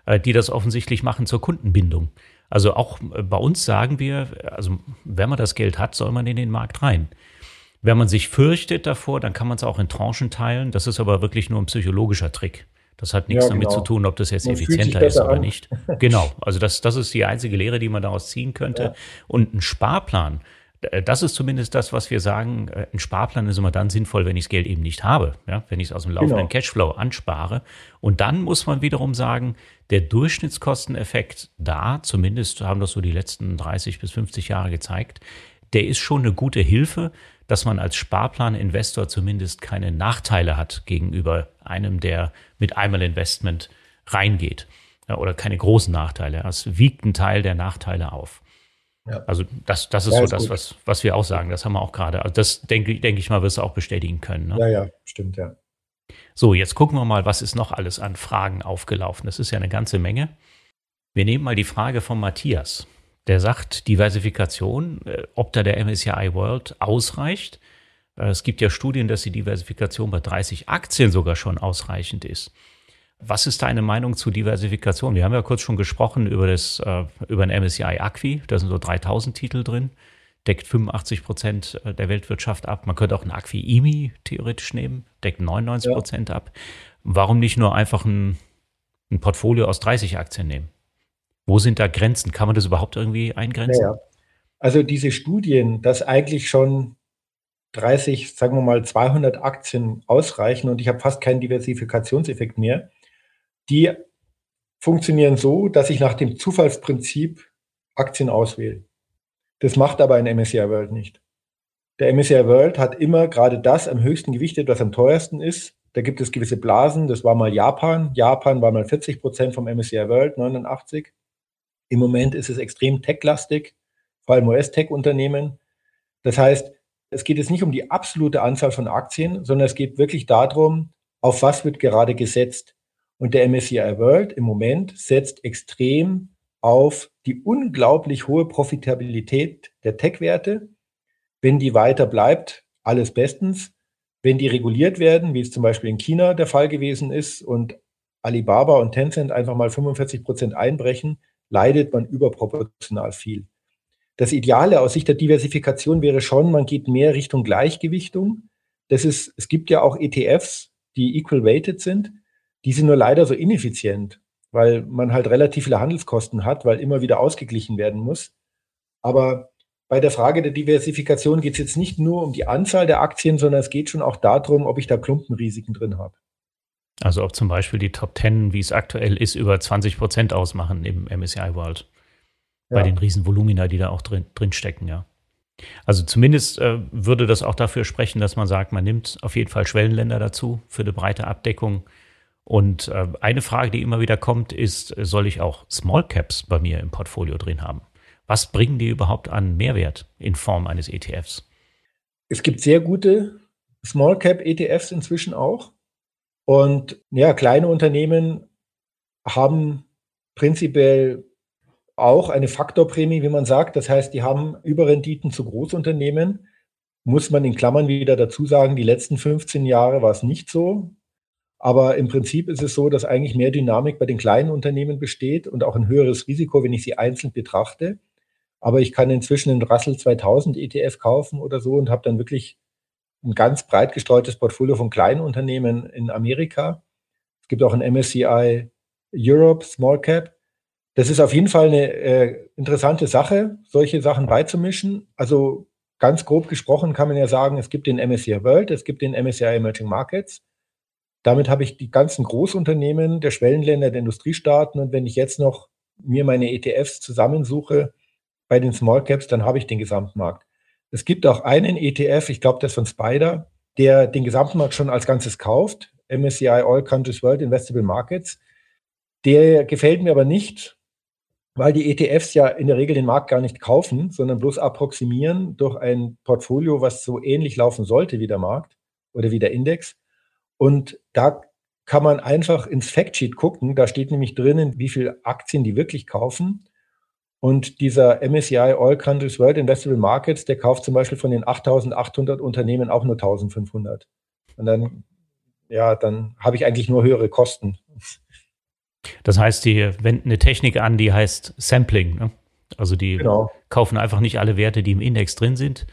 äh, die das offensichtlich machen zur Kundenbindung. Also auch äh, bei uns sagen wir, also wenn man das Geld hat, soll man in den Markt rein. Wenn man sich fürchtet davor, dann kann man es auch in Tranchen teilen. Das ist aber wirklich nur ein psychologischer Trick. Das hat nichts ja, genau. damit zu tun, ob das jetzt man effizienter ist oder an. nicht. Genau. Also das, das ist die einzige Lehre, die man daraus ziehen könnte. Ja. Und ein Sparplan, das ist zumindest das, was wir sagen. Äh, ein Sparplan ist immer dann sinnvoll, wenn ich das Geld eben nicht habe, ja, wenn ich es aus dem laufenden genau. Cashflow anspare. Und dann muss man wiederum sagen, der Durchschnittskosteneffekt da, zumindest haben das so die letzten 30 bis 50 Jahre gezeigt, der ist schon eine gute Hilfe, dass man als Sparplaninvestor zumindest keine Nachteile hat gegenüber einem, der mit einmal Investment reingeht. Ja, oder keine großen Nachteile. Es wiegt einen Teil der Nachteile auf. Ja. Also das, das ist ja, so ist das, was, was wir auch sagen. Das haben wir auch gerade. Also das denke, denke ich mal, wirst du auch bestätigen können. Ne? Ja, ja, stimmt, ja. So, jetzt gucken wir mal, was ist noch alles an Fragen aufgelaufen. Das ist ja eine ganze Menge. Wir nehmen mal die Frage von Matthias. Der sagt, Diversifikation, äh, ob da der MSCI World ausreicht. Äh, es gibt ja Studien, dass die Diversifikation bei 30 Aktien sogar schon ausreichend ist. Was ist deine Meinung zu Diversifikation? Wir haben ja kurz schon gesprochen über das, äh, über den MSCI Acqui. Da sind so 3000 Titel drin, deckt 85 Prozent äh, der Weltwirtschaft ab. Man könnte auch einen Acqui IMI theoretisch nehmen, deckt 99 Prozent ja. ab. Warum nicht nur einfach ein, ein, Portfolio aus 30 Aktien nehmen? Wo sind da Grenzen? Kann man das überhaupt irgendwie eingrenzen? Ja, also diese Studien, dass eigentlich schon 30, sagen wir mal 200 Aktien ausreichen und ich habe fast keinen Diversifikationseffekt mehr, die funktionieren so, dass ich nach dem Zufallsprinzip Aktien auswähle. Das macht aber ein MSCI World nicht. Der MSCI World hat immer gerade das am höchsten gewichtet, was am teuersten ist. Da gibt es gewisse Blasen. Das war mal Japan. Japan war mal 40 Prozent vom MSCI World, 89. Im Moment ist es extrem tech-lastig, vor allem US-Tech-Unternehmen. Das heißt, es geht jetzt nicht um die absolute Anzahl von Aktien, sondern es geht wirklich darum, auf was wird gerade gesetzt. Und der MSCI World im Moment setzt extrem auf die unglaublich hohe Profitabilität der Tech-Werte. Wenn die weiter bleibt, alles bestens. Wenn die reguliert werden, wie es zum Beispiel in China der Fall gewesen ist und Alibaba und Tencent einfach mal 45 Prozent einbrechen, leidet man überproportional viel. Das Ideale aus Sicht der Diversifikation wäre schon, man geht mehr Richtung Gleichgewichtung. Das ist, es gibt ja auch ETFs, die equal weighted sind. Die sind nur leider so ineffizient, weil man halt relativ viele Handelskosten hat, weil immer wieder ausgeglichen werden muss. Aber bei der Frage der Diversifikation geht es jetzt nicht nur um die Anzahl der Aktien, sondern es geht schon auch darum, ob ich da Klumpenrisiken drin habe. Also ob zum Beispiel die Top 10, wie es aktuell ist, über 20 Prozent ausmachen im MSCI World. Ja. Bei den Riesenvolumina, die da auch drin, drin stecken, ja. Also zumindest äh, würde das auch dafür sprechen, dass man sagt, man nimmt auf jeden Fall Schwellenländer dazu für eine breite Abdeckung. Und äh, eine Frage, die immer wieder kommt, ist, soll ich auch Small Caps bei mir im Portfolio drin haben? Was bringen die überhaupt an Mehrwert in Form eines ETFs? Es gibt sehr gute Small Cap ETFs inzwischen auch. Und ja, kleine Unternehmen haben prinzipiell auch eine Faktorprämie, wie man sagt. Das heißt, die haben Überrenditen zu Großunternehmen. Muss man in Klammern wieder dazu sagen, die letzten 15 Jahre war es nicht so. Aber im Prinzip ist es so, dass eigentlich mehr Dynamik bei den kleinen Unternehmen besteht und auch ein höheres Risiko, wenn ich sie einzeln betrachte. Aber ich kann inzwischen einen Russell 2000 ETF kaufen oder so und habe dann wirklich ein ganz breit gestreutes Portfolio von kleinen Unternehmen in Amerika. Es gibt auch ein MSCI Europe Small Cap. Das ist auf jeden Fall eine äh, interessante Sache, solche Sachen beizumischen. Also ganz grob gesprochen kann man ja sagen, es gibt den MSCI World, es gibt den MSCI Emerging Markets. Damit habe ich die ganzen Großunternehmen der Schwellenländer, der Industriestaaten. Und wenn ich jetzt noch mir meine ETFs zusammensuche bei den Small Caps, dann habe ich den Gesamtmarkt. Es gibt auch einen ETF, ich glaube, das von Spider, der den Gesamtmarkt schon als Ganzes kauft, MSCI All Countries World Investable Markets. Der gefällt mir aber nicht, weil die ETFs ja in der Regel den Markt gar nicht kaufen, sondern bloß approximieren durch ein Portfolio, was so ähnlich laufen sollte wie der Markt oder wie der Index. Und da kann man einfach ins Factsheet gucken. Da steht nämlich drinnen, wie viele Aktien die wirklich kaufen. Und dieser MSCI All Countries World Investable Markets, der kauft zum Beispiel von den 8800 Unternehmen auch nur 1500. Und dann, ja, dann habe ich eigentlich nur höhere Kosten. Das heißt, die wenden eine Technik an, die heißt Sampling. Ne? Also die genau. kaufen einfach nicht alle Werte, die im Index drin sind,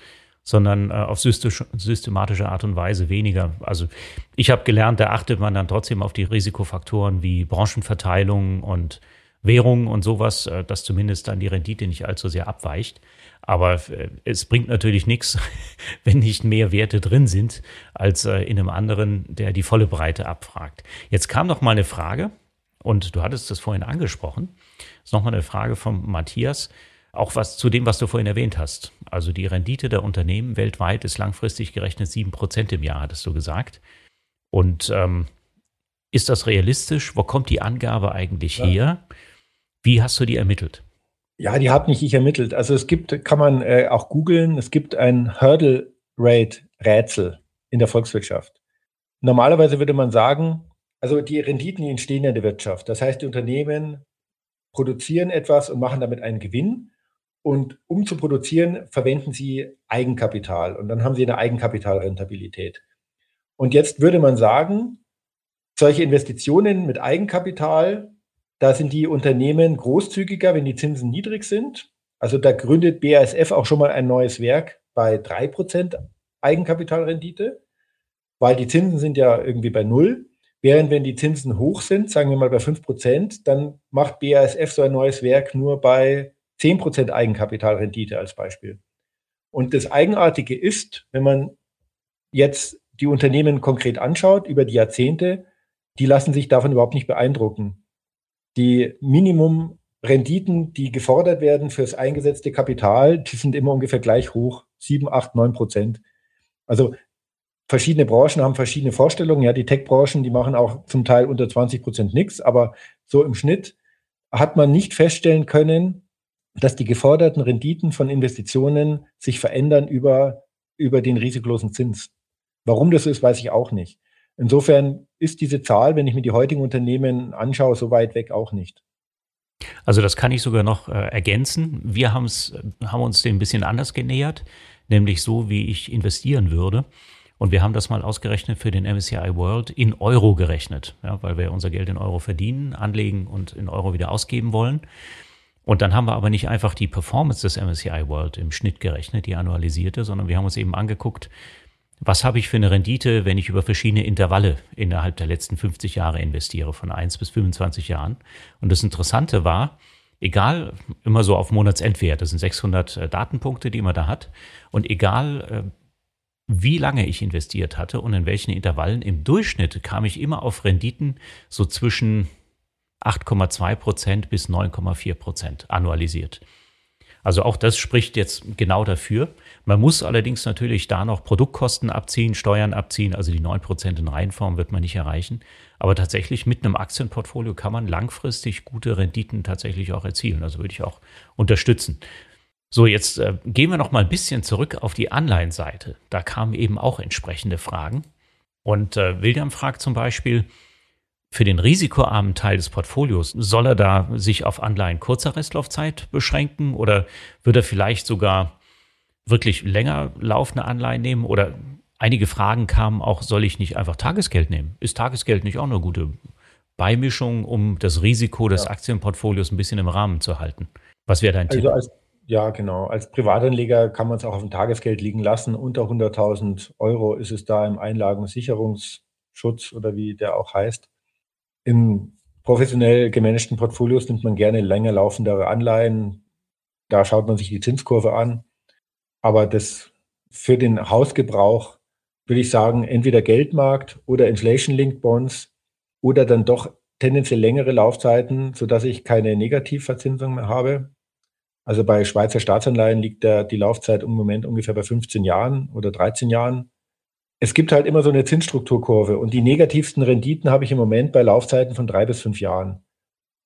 sondern äh, auf systematische Art und Weise weniger. Also ich habe gelernt, da achtet man dann trotzdem auf die Risikofaktoren wie Branchenverteilung und Währungen und sowas, äh, dass zumindest dann die Rendite nicht allzu sehr abweicht. Aber äh, es bringt natürlich nichts, wenn nicht mehr Werte drin sind, als äh, in einem anderen, der die volle Breite abfragt. Jetzt kam noch mal eine Frage, und du hattest das vorhin angesprochen. Das ist nochmal eine Frage von Matthias. Auch was zu dem, was du vorhin erwähnt hast. Also die Rendite der Unternehmen weltweit ist langfristig gerechnet sieben Prozent im Jahr, hattest du gesagt. Und ähm, ist das realistisch? Wo kommt die Angabe eigentlich ja. her? Wie hast du die ermittelt? Ja, die habe nicht ich ermittelt. Also es gibt, kann man äh, auch googeln, es gibt ein Hurdle Rate Rätsel in der Volkswirtschaft. Normalerweise würde man sagen, also die Renditen die entstehen ja in der Wirtschaft. Das heißt, die Unternehmen produzieren etwas und machen damit einen Gewinn. Und um zu produzieren, verwenden sie Eigenkapital. Und dann haben sie eine Eigenkapitalrentabilität. Und jetzt würde man sagen, solche Investitionen mit Eigenkapital da sind die Unternehmen großzügiger, wenn die Zinsen niedrig sind. Also da gründet BASF auch schon mal ein neues Werk bei drei Prozent Eigenkapitalrendite, weil die Zinsen sind ja irgendwie bei null. Während wenn die Zinsen hoch sind, sagen wir mal bei fünf Prozent, dann macht BASF so ein neues Werk nur bei zehn Prozent Eigenkapitalrendite als Beispiel. Und das Eigenartige ist, wenn man jetzt die Unternehmen konkret anschaut über die Jahrzehnte, die lassen sich davon überhaupt nicht beeindrucken die Minimumrenditen, die gefordert werden fürs eingesetzte Kapital, die sind immer ungefähr gleich hoch, sieben, acht, neun Prozent. Also verschiedene Branchen haben verschiedene Vorstellungen. Ja, die Tech-Branchen, die machen auch zum Teil unter 20 Prozent nichts, aber so im Schnitt hat man nicht feststellen können, dass die geforderten Renditen von Investitionen sich verändern über, über den risikolosen Zins. Warum das ist, weiß ich auch nicht. Insofern ist diese Zahl, wenn ich mir die heutigen Unternehmen anschaue, so weit weg auch nicht. Also das kann ich sogar noch äh, ergänzen. Wir haben uns dem ein bisschen anders genähert, nämlich so, wie ich investieren würde. Und wir haben das mal ausgerechnet für den MSCI World in Euro gerechnet, ja, weil wir unser Geld in Euro verdienen, anlegen und in Euro wieder ausgeben wollen. Und dann haben wir aber nicht einfach die Performance des MSCI World im Schnitt gerechnet, die annualisierte, sondern wir haben uns eben angeguckt, was habe ich für eine Rendite, wenn ich über verschiedene Intervalle innerhalb der letzten 50 Jahre investiere, von 1 bis 25 Jahren. Und das Interessante war, egal, immer so auf Monatsendwert, das sind 600 äh, Datenpunkte, die man da hat, und egal, äh, wie lange ich investiert hatte und in welchen Intervallen, im Durchschnitt kam ich immer auf Renditen so zwischen 8,2 Prozent bis 9,4 Prozent annualisiert. Also auch das spricht jetzt genau dafür. Man muss allerdings natürlich da noch Produktkosten abziehen, Steuern abziehen, also die 9% in Reihenform wird man nicht erreichen. Aber tatsächlich mit einem Aktienportfolio kann man langfristig gute Renditen tatsächlich auch erzielen. Also würde ich auch unterstützen. So, jetzt äh, gehen wir noch mal ein bisschen zurück auf die Anleihenseite. Da kamen eben auch entsprechende Fragen. Und äh, William fragt zum Beispiel, für den risikoarmen Teil des Portfolios, soll er da sich auf Anleihen kurzer Restlaufzeit beschränken oder würde er vielleicht sogar wirklich länger laufende Anleihen nehmen? Oder einige Fragen kamen auch, soll ich nicht einfach Tagesgeld nehmen? Ist Tagesgeld nicht auch eine gute Beimischung, um das Risiko des ja. Aktienportfolios ein bisschen im Rahmen zu halten? Was wäre dein also Tipp? Als, ja, genau. Als Privatanleger kann man es auch auf dem Tagesgeld liegen lassen. Unter 100.000 Euro ist es da im Einlagensicherungsschutz oder wie der auch heißt. In professionell gemanagten Portfolios nimmt man gerne länger laufendere Anleihen. Da schaut man sich die Zinskurve an. Aber das für den Hausgebrauch würde ich sagen, entweder Geldmarkt oder Inflation-Linked Bonds oder dann doch tendenziell längere Laufzeiten, sodass ich keine Negativverzinsung mehr habe. Also bei Schweizer Staatsanleihen liegt der, die Laufzeit im Moment ungefähr bei 15 Jahren oder 13 Jahren es gibt halt immer so eine Zinsstrukturkurve und die negativsten Renditen habe ich im Moment bei Laufzeiten von drei bis fünf Jahren.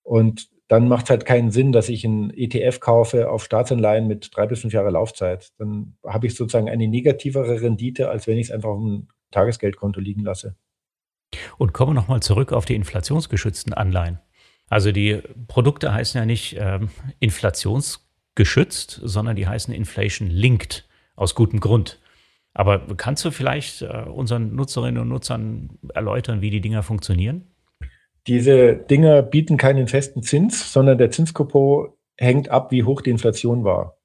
Und dann macht es halt keinen Sinn, dass ich einen ETF kaufe auf Staatsanleihen mit drei bis fünf Jahre Laufzeit. Dann habe ich sozusagen eine negativere Rendite, als wenn ich es einfach auf dem Tagesgeldkonto liegen lasse. Und kommen wir nochmal zurück auf die inflationsgeschützten Anleihen. Also die Produkte heißen ja nicht ähm, inflationsgeschützt, sondern die heißen Inflation Linked aus gutem Grund. Aber kannst du vielleicht äh, unseren Nutzerinnen und Nutzern erläutern, wie die Dinger funktionieren? Diese Dinger bieten keinen festen Zins, sondern der Zinskupon hängt ab, wie hoch die Inflation war.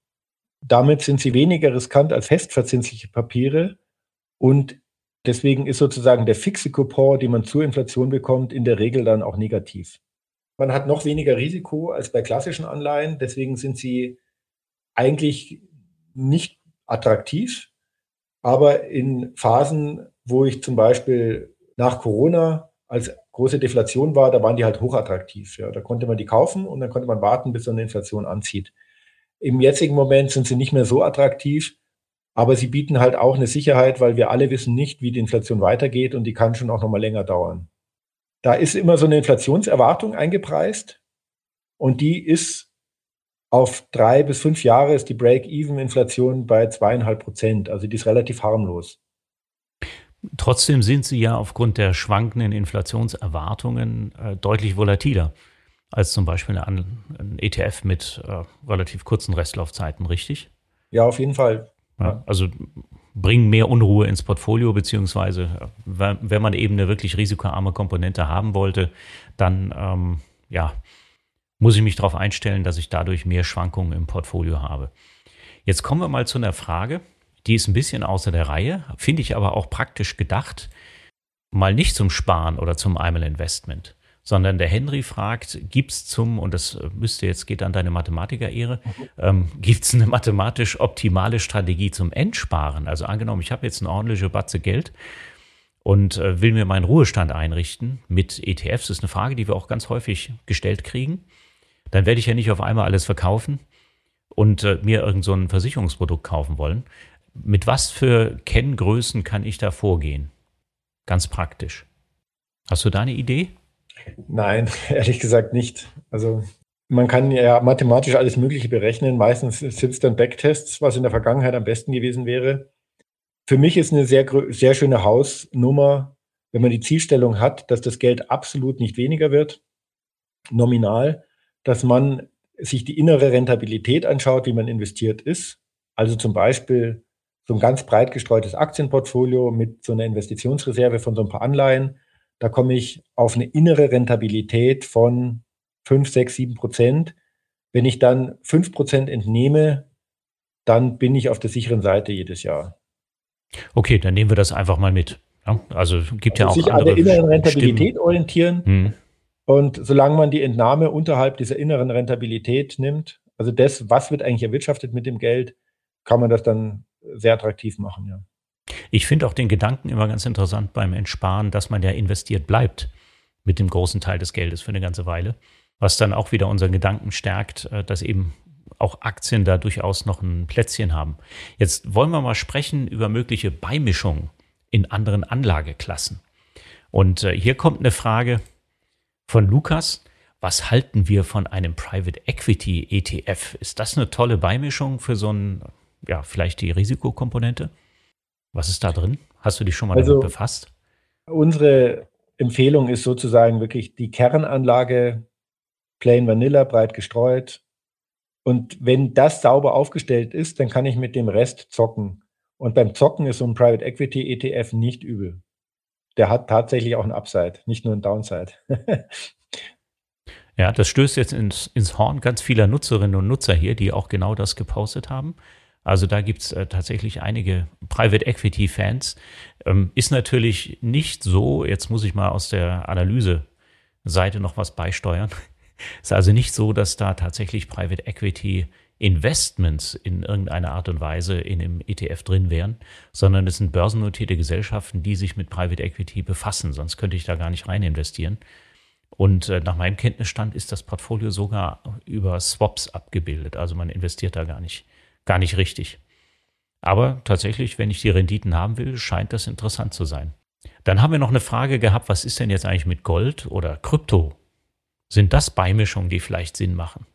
Damit sind sie weniger riskant als festverzinsliche Papiere und deswegen ist sozusagen der fixe Coupon, den man zur Inflation bekommt, in der Regel dann auch negativ. Man hat noch weniger Risiko als bei klassischen Anleihen, deswegen sind sie eigentlich nicht attraktiv. Aber in Phasen, wo ich zum Beispiel nach Corona als große Deflation war, da waren die halt hochattraktiv. Ja. Da konnte man die kaufen und dann konnte man warten, bis so eine Inflation anzieht. Im jetzigen Moment sind sie nicht mehr so attraktiv, aber sie bieten halt auch eine Sicherheit, weil wir alle wissen nicht, wie die Inflation weitergeht und die kann schon auch noch mal länger dauern. Da ist immer so eine Inflationserwartung eingepreist und die ist auf drei bis fünf Jahre ist die Break-Even-Inflation bei zweieinhalb Prozent. Also die ist relativ harmlos. Trotzdem sind sie ja aufgrund der schwankenden Inflationserwartungen äh, deutlich volatiler als zum Beispiel ein, ein ETF mit äh, relativ kurzen Restlaufzeiten, richtig? Ja, auf jeden Fall. Ja, also bringen mehr Unruhe ins Portfolio, beziehungsweise äh, wenn man eben eine wirklich risikoarme Komponente haben wollte, dann ähm, ja, muss ich mich darauf einstellen, dass ich dadurch mehr Schwankungen im Portfolio habe. Jetzt kommen wir mal zu einer Frage, die ist ein bisschen außer der Reihe, finde ich aber auch praktisch gedacht, mal nicht zum Sparen oder zum Einmal Investment, sondern der Henry fragt, gibt es zum, und das müsste jetzt, geht an deine Mathematiker-Ehre, ähm, gibt es eine mathematisch optimale Strategie zum Entsparen? Also angenommen, ich habe jetzt eine ordentliche Batze Geld und äh, will mir meinen Ruhestand einrichten mit ETFs, das ist eine Frage, die wir auch ganz häufig gestellt kriegen dann werde ich ja nicht auf einmal alles verkaufen und äh, mir irgend so ein Versicherungsprodukt kaufen wollen. Mit was für Kenngrößen kann ich da vorgehen? Ganz praktisch. Hast du da eine Idee? Nein, ehrlich gesagt nicht. Also man kann ja mathematisch alles Mögliche berechnen. Meistens sind es dann Backtests, was in der Vergangenheit am besten gewesen wäre. Für mich ist eine sehr, sehr schöne Hausnummer, wenn man die Zielstellung hat, dass das Geld absolut nicht weniger wird, nominal, dass man sich die innere Rentabilität anschaut, wie man investiert ist. Also zum Beispiel so ein ganz breit gestreutes Aktienportfolio mit so einer Investitionsreserve von so ein paar Anleihen. Da komme ich auf eine innere Rentabilität von 5, 6, 7 Prozent. Wenn ich dann 5 Prozent entnehme, dann bin ich auf der sicheren Seite jedes Jahr. Okay, dann nehmen wir das einfach mal mit. Ja, also gibt ja also auch sich an der inneren Rentabilität Stimmen. orientieren. Hm. Und solange man die Entnahme unterhalb dieser inneren Rentabilität nimmt, also das, was wird eigentlich erwirtschaftet mit dem Geld, kann man das dann sehr attraktiv machen, ja. Ich finde auch den Gedanken immer ganz interessant beim Entsparen, dass man ja investiert bleibt mit dem großen Teil des Geldes für eine ganze Weile, was dann auch wieder unseren Gedanken stärkt, äh, dass eben auch Aktien da durchaus noch ein Plätzchen haben. Jetzt wollen wir mal sprechen über mögliche Beimischungen in anderen Anlageklassen. Und äh, hier kommt eine Frage von Lukas. Was halten wir von einem Private Equity ETF? Ist das eine tolle Beimischung für so ein, ja, vielleicht die Risikokomponente? Was ist da drin? Hast du dich schon mal also, damit befasst? Unsere Empfehlung ist sozusagen wirklich die Kernanlage plain vanilla, breit gestreut. Und wenn das sauber aufgestellt ist, dann kann ich mit dem Rest zocken. Und beim Zocken ist so ein Private Equity ETF nicht übel. Der hat tatsächlich auch ein Upside, nicht nur ein Downside. ja, das stößt jetzt ins, ins Horn ganz vieler Nutzerinnen und Nutzer hier, die auch genau das gepostet haben. Also da gibt es äh, tatsächlich einige Private Equity Fans. Ähm, ist natürlich nicht so, jetzt muss ich mal aus der Analyse-Seite noch was beisteuern. ist also nicht so, dass da tatsächlich Private Equity Investments in irgendeiner Art und Weise in dem ETF drin wären, sondern es sind börsennotierte Gesellschaften, die sich mit Private Equity befassen. Sonst könnte ich da gar nicht rein investieren. Und äh, nach meinem Kenntnisstand ist das Portfolio sogar über Swaps abgebildet. Also man investiert da gar nicht, gar nicht richtig. Aber tatsächlich, wenn ich die Renditen haben will, scheint das interessant zu sein. Dann haben wir noch eine Frage gehabt, was ist denn jetzt eigentlich mit Gold oder Krypto? Sind das Beimischungen, die vielleicht Sinn machen?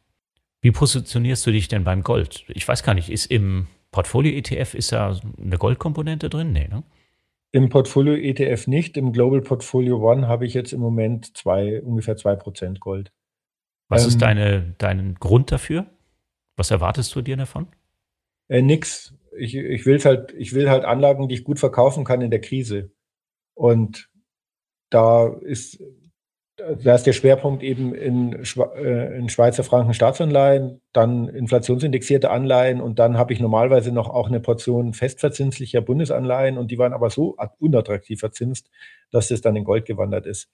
Wie positionierst du dich denn beim Gold? Ich weiß gar nicht, ist im Portfolio-ETF ist da eine Goldkomponente drin? Nee, ne? Im Portfolio-ETF nicht. Im Global Portfolio One habe ich jetzt im Moment zwei, ungefähr 2% Gold. Was ähm, ist deine, dein Grund dafür? Was erwartest du dir davon? Äh, nix. Ich, ich, will halt, ich will halt Anlagen, die ich gut verkaufen kann in der Krise. Und da ist da ist der Schwerpunkt eben in, äh, in Schweizer Franken Staatsanleihen, dann inflationsindexierte Anleihen und dann habe ich normalerweise noch auch eine Portion festverzinslicher Bundesanleihen und die waren aber so unattraktiv verzinst, dass das dann in Gold gewandert ist.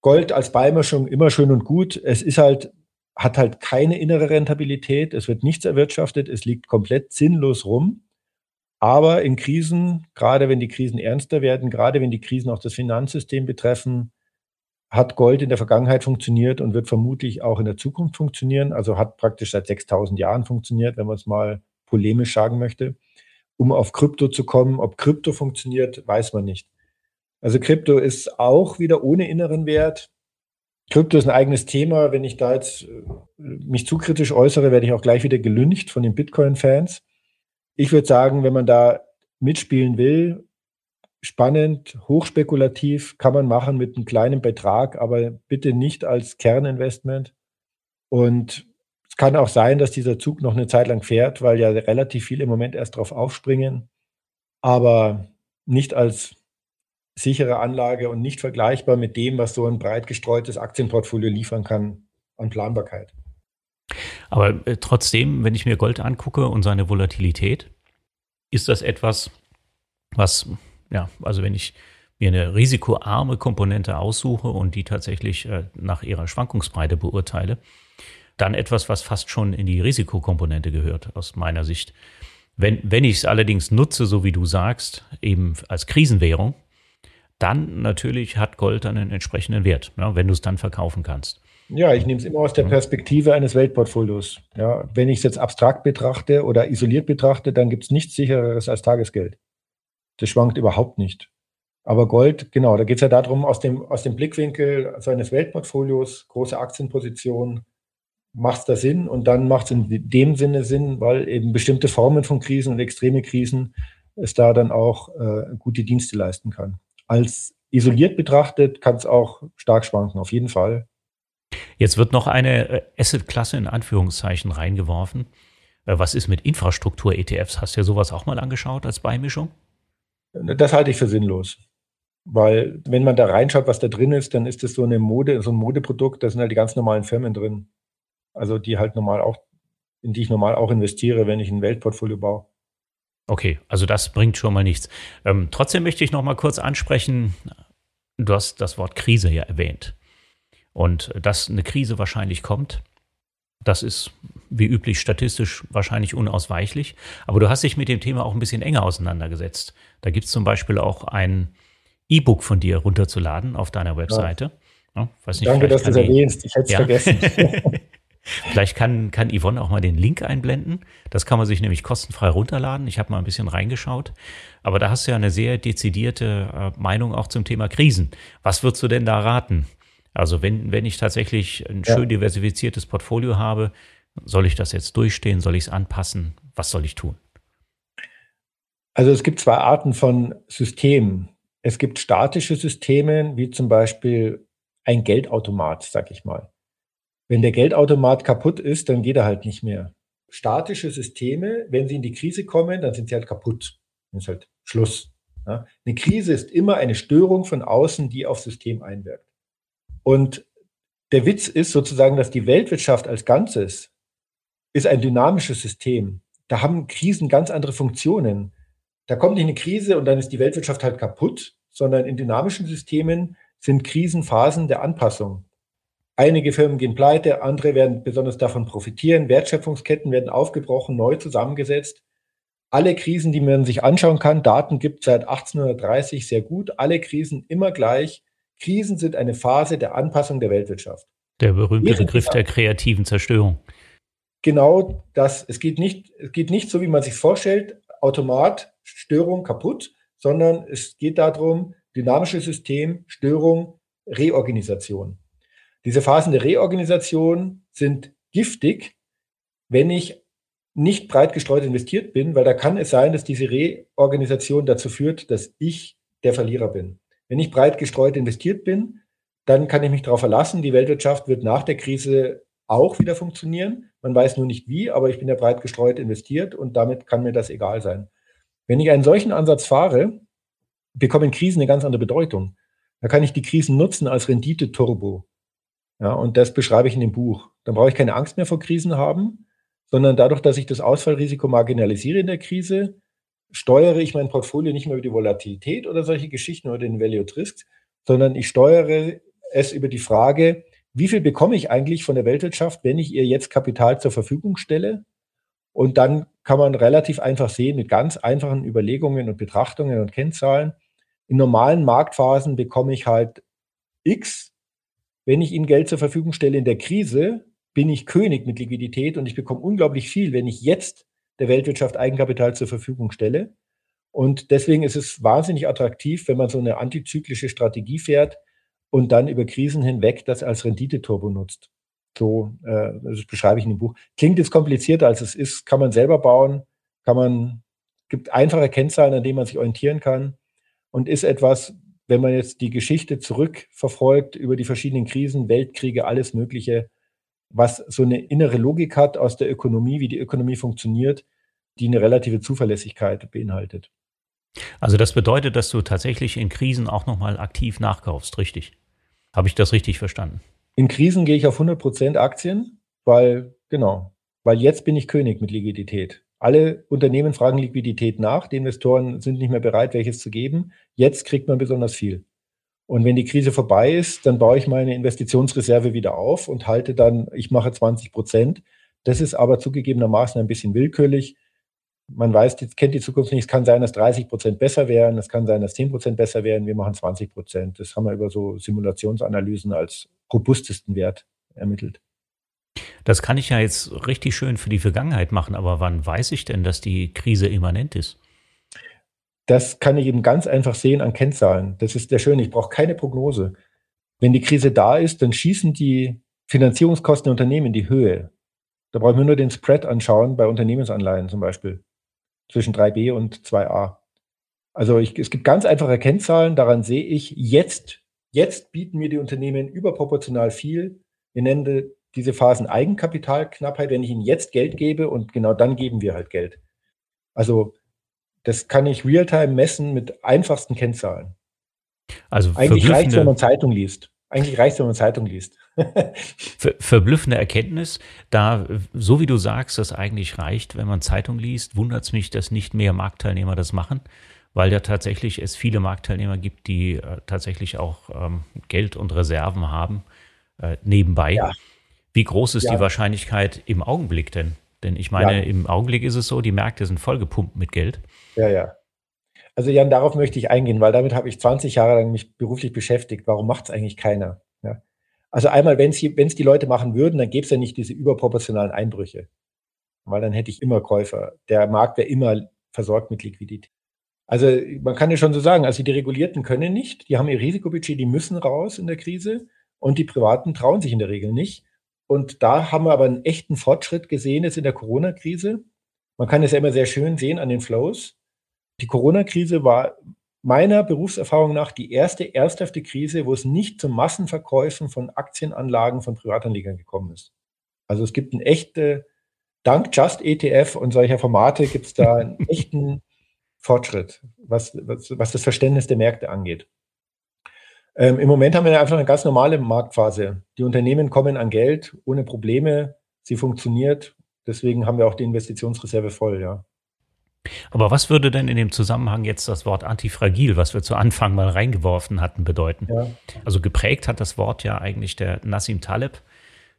Gold als Beimischung immer schön und gut. Es ist halt, hat halt keine innere Rentabilität. Es wird nichts erwirtschaftet. Es liegt komplett sinnlos rum. Aber in Krisen, gerade wenn die Krisen ernster werden, gerade wenn die Krisen auch das Finanzsystem betreffen, hat Gold in der Vergangenheit funktioniert und wird vermutlich auch in der Zukunft funktionieren. Also hat praktisch seit 6000 Jahren funktioniert, wenn man es mal polemisch sagen möchte. Um auf Krypto zu kommen, ob Krypto funktioniert, weiß man nicht. Also Krypto ist auch wieder ohne inneren Wert. Krypto ist ein eigenes Thema. Wenn ich da jetzt äh, mich zu kritisch äußere, werde ich auch gleich wieder gelüncht von den Bitcoin-Fans. Ich würde sagen, wenn man da mitspielen will, spannend, hochspekulativ, kann man machen mit einem kleinen Betrag, aber bitte nicht als Kerninvestment. Und es kann auch sein, dass dieser Zug noch eine Zeit lang fährt, weil ja relativ viele im Moment erst drauf aufspringen, aber nicht als sichere Anlage und nicht vergleichbar mit dem, was so ein breit gestreutes Aktienportfolio liefern kann an Planbarkeit. Aber äh, trotzdem, wenn ich mir Gold angucke und seine Volatilität, ist das etwas, was ja, also wenn ich mir eine risikoarme Komponente aussuche und die tatsächlich äh, nach ihrer Schwankungsbreite beurteile, dann etwas, was fast schon in die Risikokomponente gehört, aus meiner Sicht. Wenn, wenn ich es allerdings nutze, so wie du sagst, eben als Krisenwährung, dann natürlich hat Gold einen entsprechenden Wert, ja, wenn du es dann verkaufen kannst. Ja, ich nehme es immer aus der Perspektive eines Weltportfolios. Ja, wenn ich es jetzt abstrakt betrachte oder isoliert betrachte, dann gibt es nichts sichereres als Tagesgeld. Das schwankt überhaupt nicht. Aber Gold, genau, da geht es ja darum, aus dem, aus dem Blickwinkel seines Weltportfolios, große Aktienposition, macht es da Sinn und dann macht es in dem Sinne Sinn, weil eben bestimmte Formen von Krisen und extreme Krisen es da dann auch äh, gute Dienste leisten kann. Als isoliert betrachtet kann es auch stark schwanken, auf jeden Fall. Jetzt wird noch eine äh, Asset-Klasse in Anführungszeichen reingeworfen. Äh, was ist mit Infrastruktur-ETFs? Hast du ja sowas auch mal angeschaut als Beimischung? Das halte ich für sinnlos. Weil, wenn man da reinschaut, was da drin ist, dann ist das so eine Mode, so ein Modeprodukt, da sind halt die ganz normalen Firmen drin. Also die halt normal auch, in die ich normal auch investiere, wenn ich ein Weltportfolio baue. Okay, also das bringt schon mal nichts. Ähm, trotzdem möchte ich noch mal kurz ansprechen, du hast das Wort Krise ja erwähnt. Und dass eine Krise wahrscheinlich kommt, das ist wie üblich statistisch wahrscheinlich unausweichlich. Aber du hast dich mit dem Thema auch ein bisschen enger auseinandergesetzt. Da gibt es zum Beispiel auch ein E-Book von dir runterzuladen auf deiner Webseite. Ja. Ja, nicht, Danke, dass du es erwähnst. Ich hätte es ja. vergessen. Vielleicht kann, kann Yvonne auch mal den Link einblenden. Das kann man sich nämlich kostenfrei runterladen. Ich habe mal ein bisschen reingeschaut. Aber da hast du ja eine sehr dezidierte äh, Meinung auch zum Thema Krisen. Was würdest du denn da raten? Also wenn, wenn ich tatsächlich ein schön diversifiziertes Portfolio habe, soll ich das jetzt durchstehen? Soll ich es anpassen? Was soll ich tun? Also es gibt zwei Arten von Systemen. Es gibt statische Systeme, wie zum Beispiel ein Geldautomat, sag ich mal. Wenn der Geldautomat kaputt ist, dann geht er halt nicht mehr. Statische Systeme, wenn sie in die Krise kommen, dann sind sie halt kaputt. Dann ist halt Schluss. Ja? Eine Krise ist immer eine Störung von außen, die aufs System einwirkt. Und der Witz ist sozusagen, dass die Weltwirtschaft als Ganzes ist ein dynamisches System. Da haben Krisen ganz andere Funktionen. Da kommt nicht eine Krise und dann ist die Weltwirtschaft halt kaputt, sondern in dynamischen Systemen sind Krisen Phasen der Anpassung. Einige Firmen gehen pleite, andere werden besonders davon profitieren. Wertschöpfungsketten werden aufgebrochen, neu zusammengesetzt. Alle Krisen, die man sich anschauen kann, Daten gibt seit 1830 sehr gut, alle Krisen immer gleich. Krisen sind eine Phase der Anpassung der Weltwirtschaft. Der berühmte Begriff der kreativen Zerstörung. Genau das. Es geht nicht, es geht nicht so, wie man sich vorstellt, Automat, Störung, kaputt, sondern es geht darum, dynamisches System, Störung, Reorganisation. Diese Phasen der Reorganisation sind giftig, wenn ich nicht breit gestreut investiert bin, weil da kann es sein, dass diese Reorganisation dazu führt, dass ich der Verlierer bin. Wenn ich breit gestreut investiert bin, dann kann ich mich darauf verlassen, die Weltwirtschaft wird nach der Krise auch wieder funktionieren. Man weiß nur nicht wie, aber ich bin ja breit gestreut investiert und damit kann mir das egal sein. Wenn ich einen solchen Ansatz fahre, bekommen Krisen eine ganz andere Bedeutung. Da kann ich die Krisen nutzen als Rendite-Turbo. Ja, und das beschreibe ich in dem Buch. Dann brauche ich keine Angst mehr vor Krisen haben, sondern dadurch, dass ich das Ausfallrisiko marginalisiere in der Krise, steuere ich mein Portfolio nicht mehr über die Volatilität oder solche Geschichten oder den Value at Risk, sondern ich steuere es über die Frage, wie viel bekomme ich eigentlich von der Weltwirtschaft, wenn ich ihr jetzt Kapital zur Verfügung stelle? Und dann kann man relativ einfach sehen, mit ganz einfachen Überlegungen und Betrachtungen und Kennzahlen, in normalen Marktphasen bekomme ich halt X. Wenn ich Ihnen Geld zur Verfügung stelle in der Krise, bin ich König mit Liquidität und ich bekomme unglaublich viel, wenn ich jetzt der Weltwirtschaft Eigenkapital zur Verfügung stelle. Und deswegen ist es wahnsinnig attraktiv, wenn man so eine antizyklische Strategie fährt und dann über Krisen hinweg das als Renditeturbo nutzt. So, äh, das beschreibe ich in dem Buch. Klingt jetzt komplizierter, als es ist, kann man selber bauen, kann man, gibt einfache Kennzahlen, an denen man sich orientieren kann und ist etwas, wenn man jetzt die Geschichte zurückverfolgt über die verschiedenen Krisen, Weltkriege, alles Mögliche, was so eine innere Logik hat aus der Ökonomie, wie die Ökonomie funktioniert, die eine relative Zuverlässigkeit beinhaltet. Also das bedeutet, dass du tatsächlich in Krisen auch nochmal aktiv nachkaufst, richtig? Habe ich das richtig verstanden? In Krisen gehe ich auf 100% Aktien, weil, genau, weil jetzt bin ich König mit Liquidität. Alle Unternehmen fragen Liquidität nach, die Investoren sind nicht mehr bereit, welches zu geben. Jetzt kriegt man besonders viel. Und wenn die Krise vorbei ist, dann baue ich meine Investitionsreserve wieder auf und halte dann, ich mache 20 Prozent. Das ist aber zugegebenermaßen ein bisschen willkürlich. Man weiß, kennt die Zukunft nicht. Es kann sein, dass 30 Prozent besser wären. Es kann sein, dass 10 Prozent besser wären. Wir machen 20 Prozent. Das haben wir über so Simulationsanalysen als robustesten Wert ermittelt. Das kann ich ja jetzt richtig schön für die Vergangenheit machen, aber wann weiß ich denn, dass die Krise immanent ist? Das kann ich eben ganz einfach sehen an Kennzahlen. Das ist sehr schön. Ich brauche keine Prognose. Wenn die Krise da ist, dann schießen die Finanzierungskosten der Unternehmen in die Höhe. Da brauchen wir nur den Spread anschauen bei Unternehmensanleihen zum Beispiel zwischen 3b und 2a. Also ich, es gibt ganz einfache Kennzahlen, daran sehe ich, jetzt, jetzt bieten mir die Unternehmen überproportional viel. Wir nennen diese Phasen Eigenkapitalknappheit, wenn ich ihnen jetzt Geld gebe und genau dann geben wir halt Geld. Also das kann ich realtime messen mit einfachsten Kennzahlen. Also eigentlich reicht, wenn man Zeitung liest. Eigentlich reicht es, wenn man Zeitung liest. Ver verblüffende Erkenntnis. Da, so wie du sagst, dass eigentlich reicht, wenn man Zeitung liest, wundert es mich, dass nicht mehr Marktteilnehmer das machen, weil ja tatsächlich es viele Marktteilnehmer gibt, die äh, tatsächlich auch ähm, Geld und Reserven haben äh, nebenbei. Ja. Wie groß ist ja. die Wahrscheinlichkeit im Augenblick denn? Denn ich meine, ja. im Augenblick ist es so, die Märkte sind vollgepumpt mit Geld. Ja, ja. Also Jan, darauf möchte ich eingehen, weil damit habe ich 20 Jahre lang mich beruflich beschäftigt. Warum macht es eigentlich keiner? Ja. Also einmal, wenn es die Leute machen würden, dann gäbe es ja nicht diese überproportionalen Einbrüche. Weil dann hätte ich immer Käufer. Der Markt wäre immer versorgt mit Liquidität. Also man kann ja schon so sagen, also die Regulierten können nicht, die haben ihr Risikobudget, die müssen raus in der Krise und die Privaten trauen sich in der Regel nicht. Und da haben wir aber einen echten Fortschritt gesehen jetzt in der Corona-Krise. Man kann es ja immer sehr schön sehen an den Flows. Die Corona-Krise war meiner Berufserfahrung nach die erste ernsthafte Krise, wo es nicht zu Massenverkäufen von Aktienanlagen von Privatanlegern gekommen ist. Also es gibt einen echten, dank Just ETF und solcher Formate gibt es da einen echten Fortschritt, was, was, was das Verständnis der Märkte angeht. Ähm, Im Moment haben wir einfach eine ganz normale Marktphase. Die Unternehmen kommen an Geld ohne Probleme, sie funktioniert. Deswegen haben wir auch die Investitionsreserve voll, ja. Aber was würde denn in dem Zusammenhang jetzt das Wort antifragil, was wir zu Anfang mal reingeworfen hatten, bedeuten? Ja. Also geprägt hat das Wort ja eigentlich der Nassim Taleb,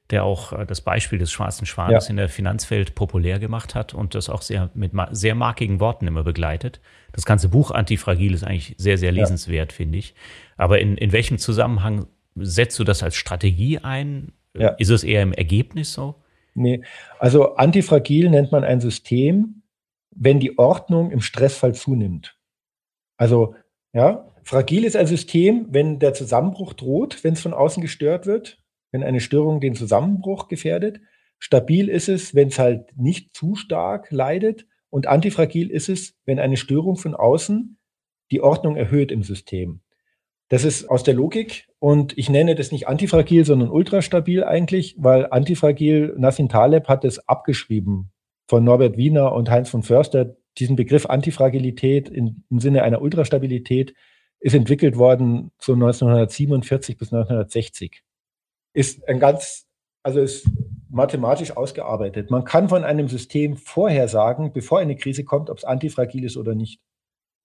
der auch äh, das Beispiel des schwarzen Schwanes ja. in der Finanzwelt populär gemacht hat und das auch sehr mit sehr markigen Worten immer begleitet. Das ganze Buch Antifragil ist eigentlich sehr, sehr lesenswert, ja. finde ich. Aber in, in welchem Zusammenhang setzt du das als Strategie ein? Ist es eher im Ergebnis so? Nee, also antifragil nennt man ein System, wenn die Ordnung im Stressfall zunimmt. Also, ja, fragil ist ein System, wenn der Zusammenbruch droht, wenn es von außen gestört wird, wenn eine Störung den Zusammenbruch gefährdet. Stabil ist es, wenn es halt nicht zu stark leidet. Und antifragil ist es, wenn eine Störung von außen die Ordnung erhöht im System. Das ist aus der Logik und ich nenne das nicht antifragil, sondern ultrastabil eigentlich, weil antifragil, Nassim Taleb hat es abgeschrieben von Norbert Wiener und Heinz von Förster, diesen Begriff Antifragilität im Sinne einer Ultrastabilität ist entwickelt worden so 1947 bis 1960. Ist ein ganz, also ist mathematisch ausgearbeitet. Man kann von einem System vorhersagen, bevor eine Krise kommt, ob es antifragil ist oder nicht.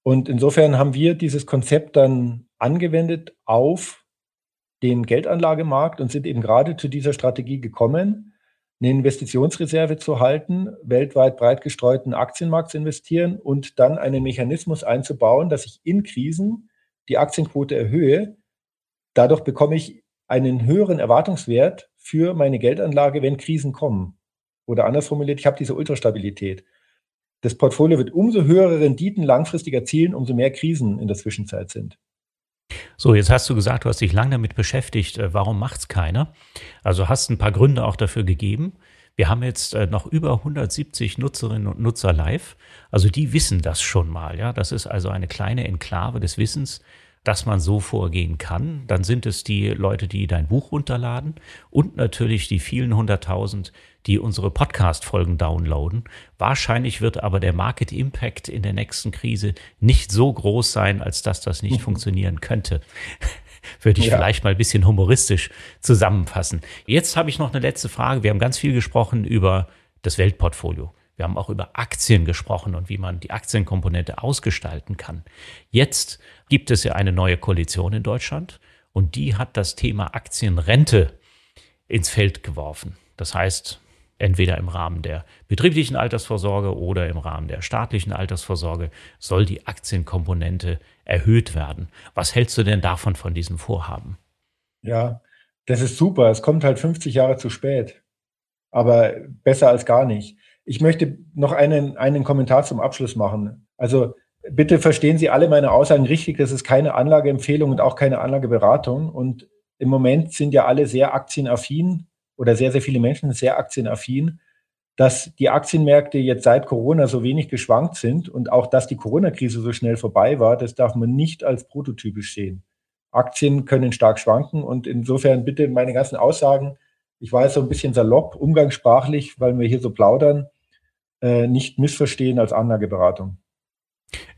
Und insofern haben wir dieses Konzept dann angewendet auf den Geldanlagemarkt und sind eben gerade zu dieser Strategie gekommen, eine Investitionsreserve zu halten, weltweit breit gestreuten Aktienmarkt zu investieren und dann einen Mechanismus einzubauen, dass ich in Krisen die Aktienquote erhöhe. Dadurch bekomme ich einen höheren Erwartungswert für meine Geldanlage, wenn Krisen kommen. Oder anders formuliert, ich habe diese Ultrastabilität. Das Portfolio wird umso höhere Renditen langfristig erzielen, umso mehr Krisen in der Zwischenzeit sind. So, jetzt hast du gesagt, du hast dich lange damit beschäftigt. Äh, warum macht es keiner? Also hast ein paar Gründe auch dafür gegeben. Wir haben jetzt äh, noch über 170 Nutzerinnen und Nutzer live. Also die wissen das schon mal. Ja, das ist also eine kleine Enklave des Wissens dass man so vorgehen kann. Dann sind es die Leute, die dein Buch runterladen und natürlich die vielen hunderttausend, die unsere Podcast-Folgen downloaden. Wahrscheinlich wird aber der Market Impact in der nächsten Krise nicht so groß sein, als dass das nicht mhm. funktionieren könnte. Würde ich ja. vielleicht mal ein bisschen humoristisch zusammenfassen. Jetzt habe ich noch eine letzte Frage. Wir haben ganz viel gesprochen über das Weltportfolio. Wir haben auch über Aktien gesprochen und wie man die Aktienkomponente ausgestalten kann. Jetzt gibt es ja eine neue Koalition in Deutschland und die hat das Thema Aktienrente ins Feld geworfen. Das heißt, entweder im Rahmen der betrieblichen Altersvorsorge oder im Rahmen der staatlichen Altersvorsorge soll die Aktienkomponente erhöht werden. Was hältst du denn davon von diesem Vorhaben? Ja, das ist super. Es kommt halt 50 Jahre zu spät. Aber besser als gar nicht. Ich möchte noch einen, einen Kommentar zum Abschluss machen. Also bitte verstehen Sie alle meine Aussagen richtig. Das ist keine Anlageempfehlung und auch keine Anlageberatung. Und im Moment sind ja alle sehr aktienaffin oder sehr, sehr viele Menschen sehr aktienaffin, dass die Aktienmärkte jetzt seit Corona so wenig geschwankt sind und auch, dass die Corona-Krise so schnell vorbei war, das darf man nicht als prototypisch sehen. Aktien können stark schwanken und insofern bitte meine ganzen Aussagen, ich war jetzt so ein bisschen salopp, umgangssprachlich, weil wir hier so plaudern, äh, nicht missverstehen als Anlageberatung.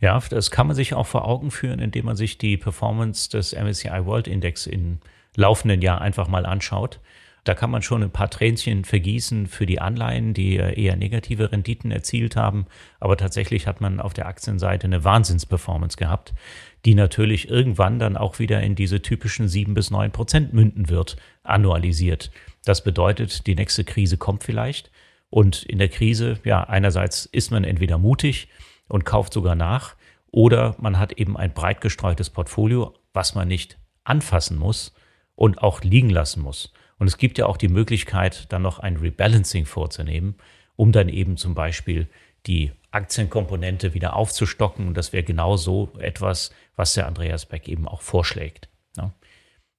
Ja, das kann man sich auch vor Augen führen, indem man sich die Performance des MSCI World Index in laufenden Jahr einfach mal anschaut. Da kann man schon ein paar Tränchen vergießen für die Anleihen, die eher negative Renditen erzielt haben. Aber tatsächlich hat man auf der Aktienseite eine Wahnsinnsperformance gehabt, die natürlich irgendwann dann auch wieder in diese typischen sieben bis neun Prozent münden wird, annualisiert. Das bedeutet, die nächste Krise kommt vielleicht. Und in der Krise, ja, einerseits ist man entweder mutig und kauft sogar nach, oder man hat eben ein breit gestreutes Portfolio, was man nicht anfassen muss und auch liegen lassen muss. Und es gibt ja auch die Möglichkeit, dann noch ein Rebalancing vorzunehmen, um dann eben zum Beispiel die Aktienkomponente wieder aufzustocken. Und das wäre genau so etwas, was der Andreas Beck eben auch vorschlägt.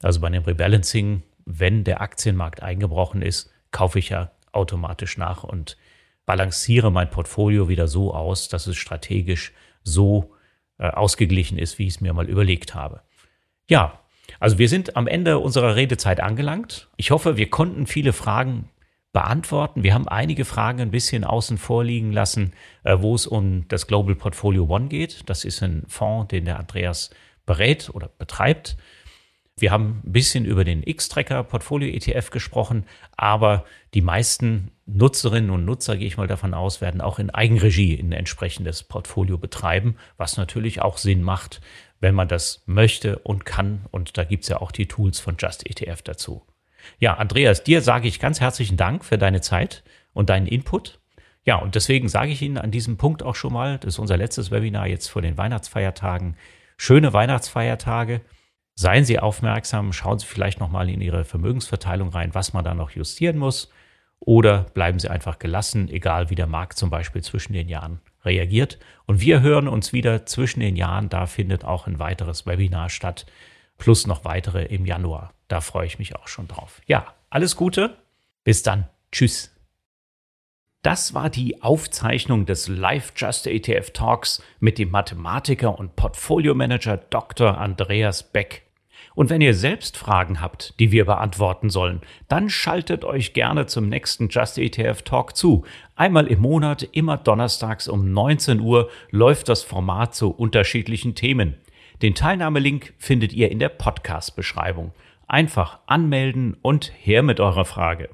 Also bei einem Rebalancing, wenn der Aktienmarkt eingebrochen ist, kaufe ich ja automatisch nach und balanciere mein Portfolio wieder so aus, dass es strategisch so äh, ausgeglichen ist, wie ich es mir mal überlegt habe. Ja, also wir sind am Ende unserer Redezeit angelangt. Ich hoffe, wir konnten viele Fragen beantworten. Wir haben einige Fragen ein bisschen außen vor liegen lassen, äh, wo es um das Global Portfolio One geht. Das ist ein Fonds, den der Andreas berät oder betreibt. Wir haben ein bisschen über den X-Tracker Portfolio ETF gesprochen, aber die meisten Nutzerinnen und Nutzer, gehe ich mal davon aus, werden auch in Eigenregie ein entsprechendes Portfolio betreiben, was natürlich auch Sinn macht, wenn man das möchte und kann. Und da gibt es ja auch die Tools von Just ETF dazu. Ja, Andreas, dir sage ich ganz herzlichen Dank für deine Zeit und deinen Input. Ja, und deswegen sage ich Ihnen an diesem Punkt auch schon mal, das ist unser letztes Webinar jetzt vor den Weihnachtsfeiertagen. Schöne Weihnachtsfeiertage. Seien Sie aufmerksam, schauen Sie vielleicht nochmal in Ihre Vermögensverteilung rein, was man da noch justieren muss. Oder bleiben Sie einfach gelassen, egal wie der Markt zum Beispiel zwischen den Jahren reagiert. Und wir hören uns wieder zwischen den Jahren. Da findet auch ein weiteres Webinar statt, plus noch weitere im Januar. Da freue ich mich auch schon drauf. Ja, alles Gute. Bis dann. Tschüss. Das war die Aufzeichnung des Live Just ETF Talks mit dem Mathematiker und Portfolio-Manager Dr. Andreas Beck. Und wenn ihr selbst Fragen habt, die wir beantworten sollen, dann schaltet euch gerne zum nächsten Just ETF Talk zu. Einmal im Monat, immer donnerstags um 19 Uhr, läuft das Format zu unterschiedlichen Themen. Den Teilnahmelink findet ihr in der Podcast-Beschreibung. Einfach anmelden und her mit eurer Frage.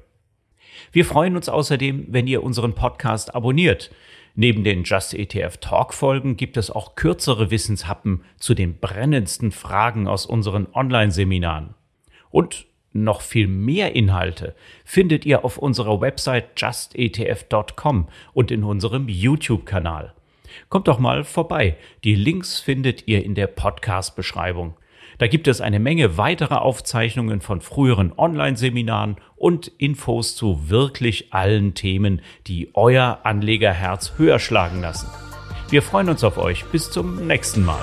Wir freuen uns außerdem, wenn ihr unseren Podcast abonniert. Neben den Just ETF Talk Folgen gibt es auch kürzere Wissenshappen zu den brennendsten Fragen aus unseren Online-Seminaren. Und noch viel mehr Inhalte findet ihr auf unserer Website justetf.com und in unserem YouTube-Kanal. Kommt doch mal vorbei. Die Links findet ihr in der Podcast-Beschreibung. Da gibt es eine Menge weiterer Aufzeichnungen von früheren Online-Seminaren und Infos zu wirklich allen Themen, die euer Anlegerherz höher schlagen lassen. Wir freuen uns auf euch. Bis zum nächsten Mal.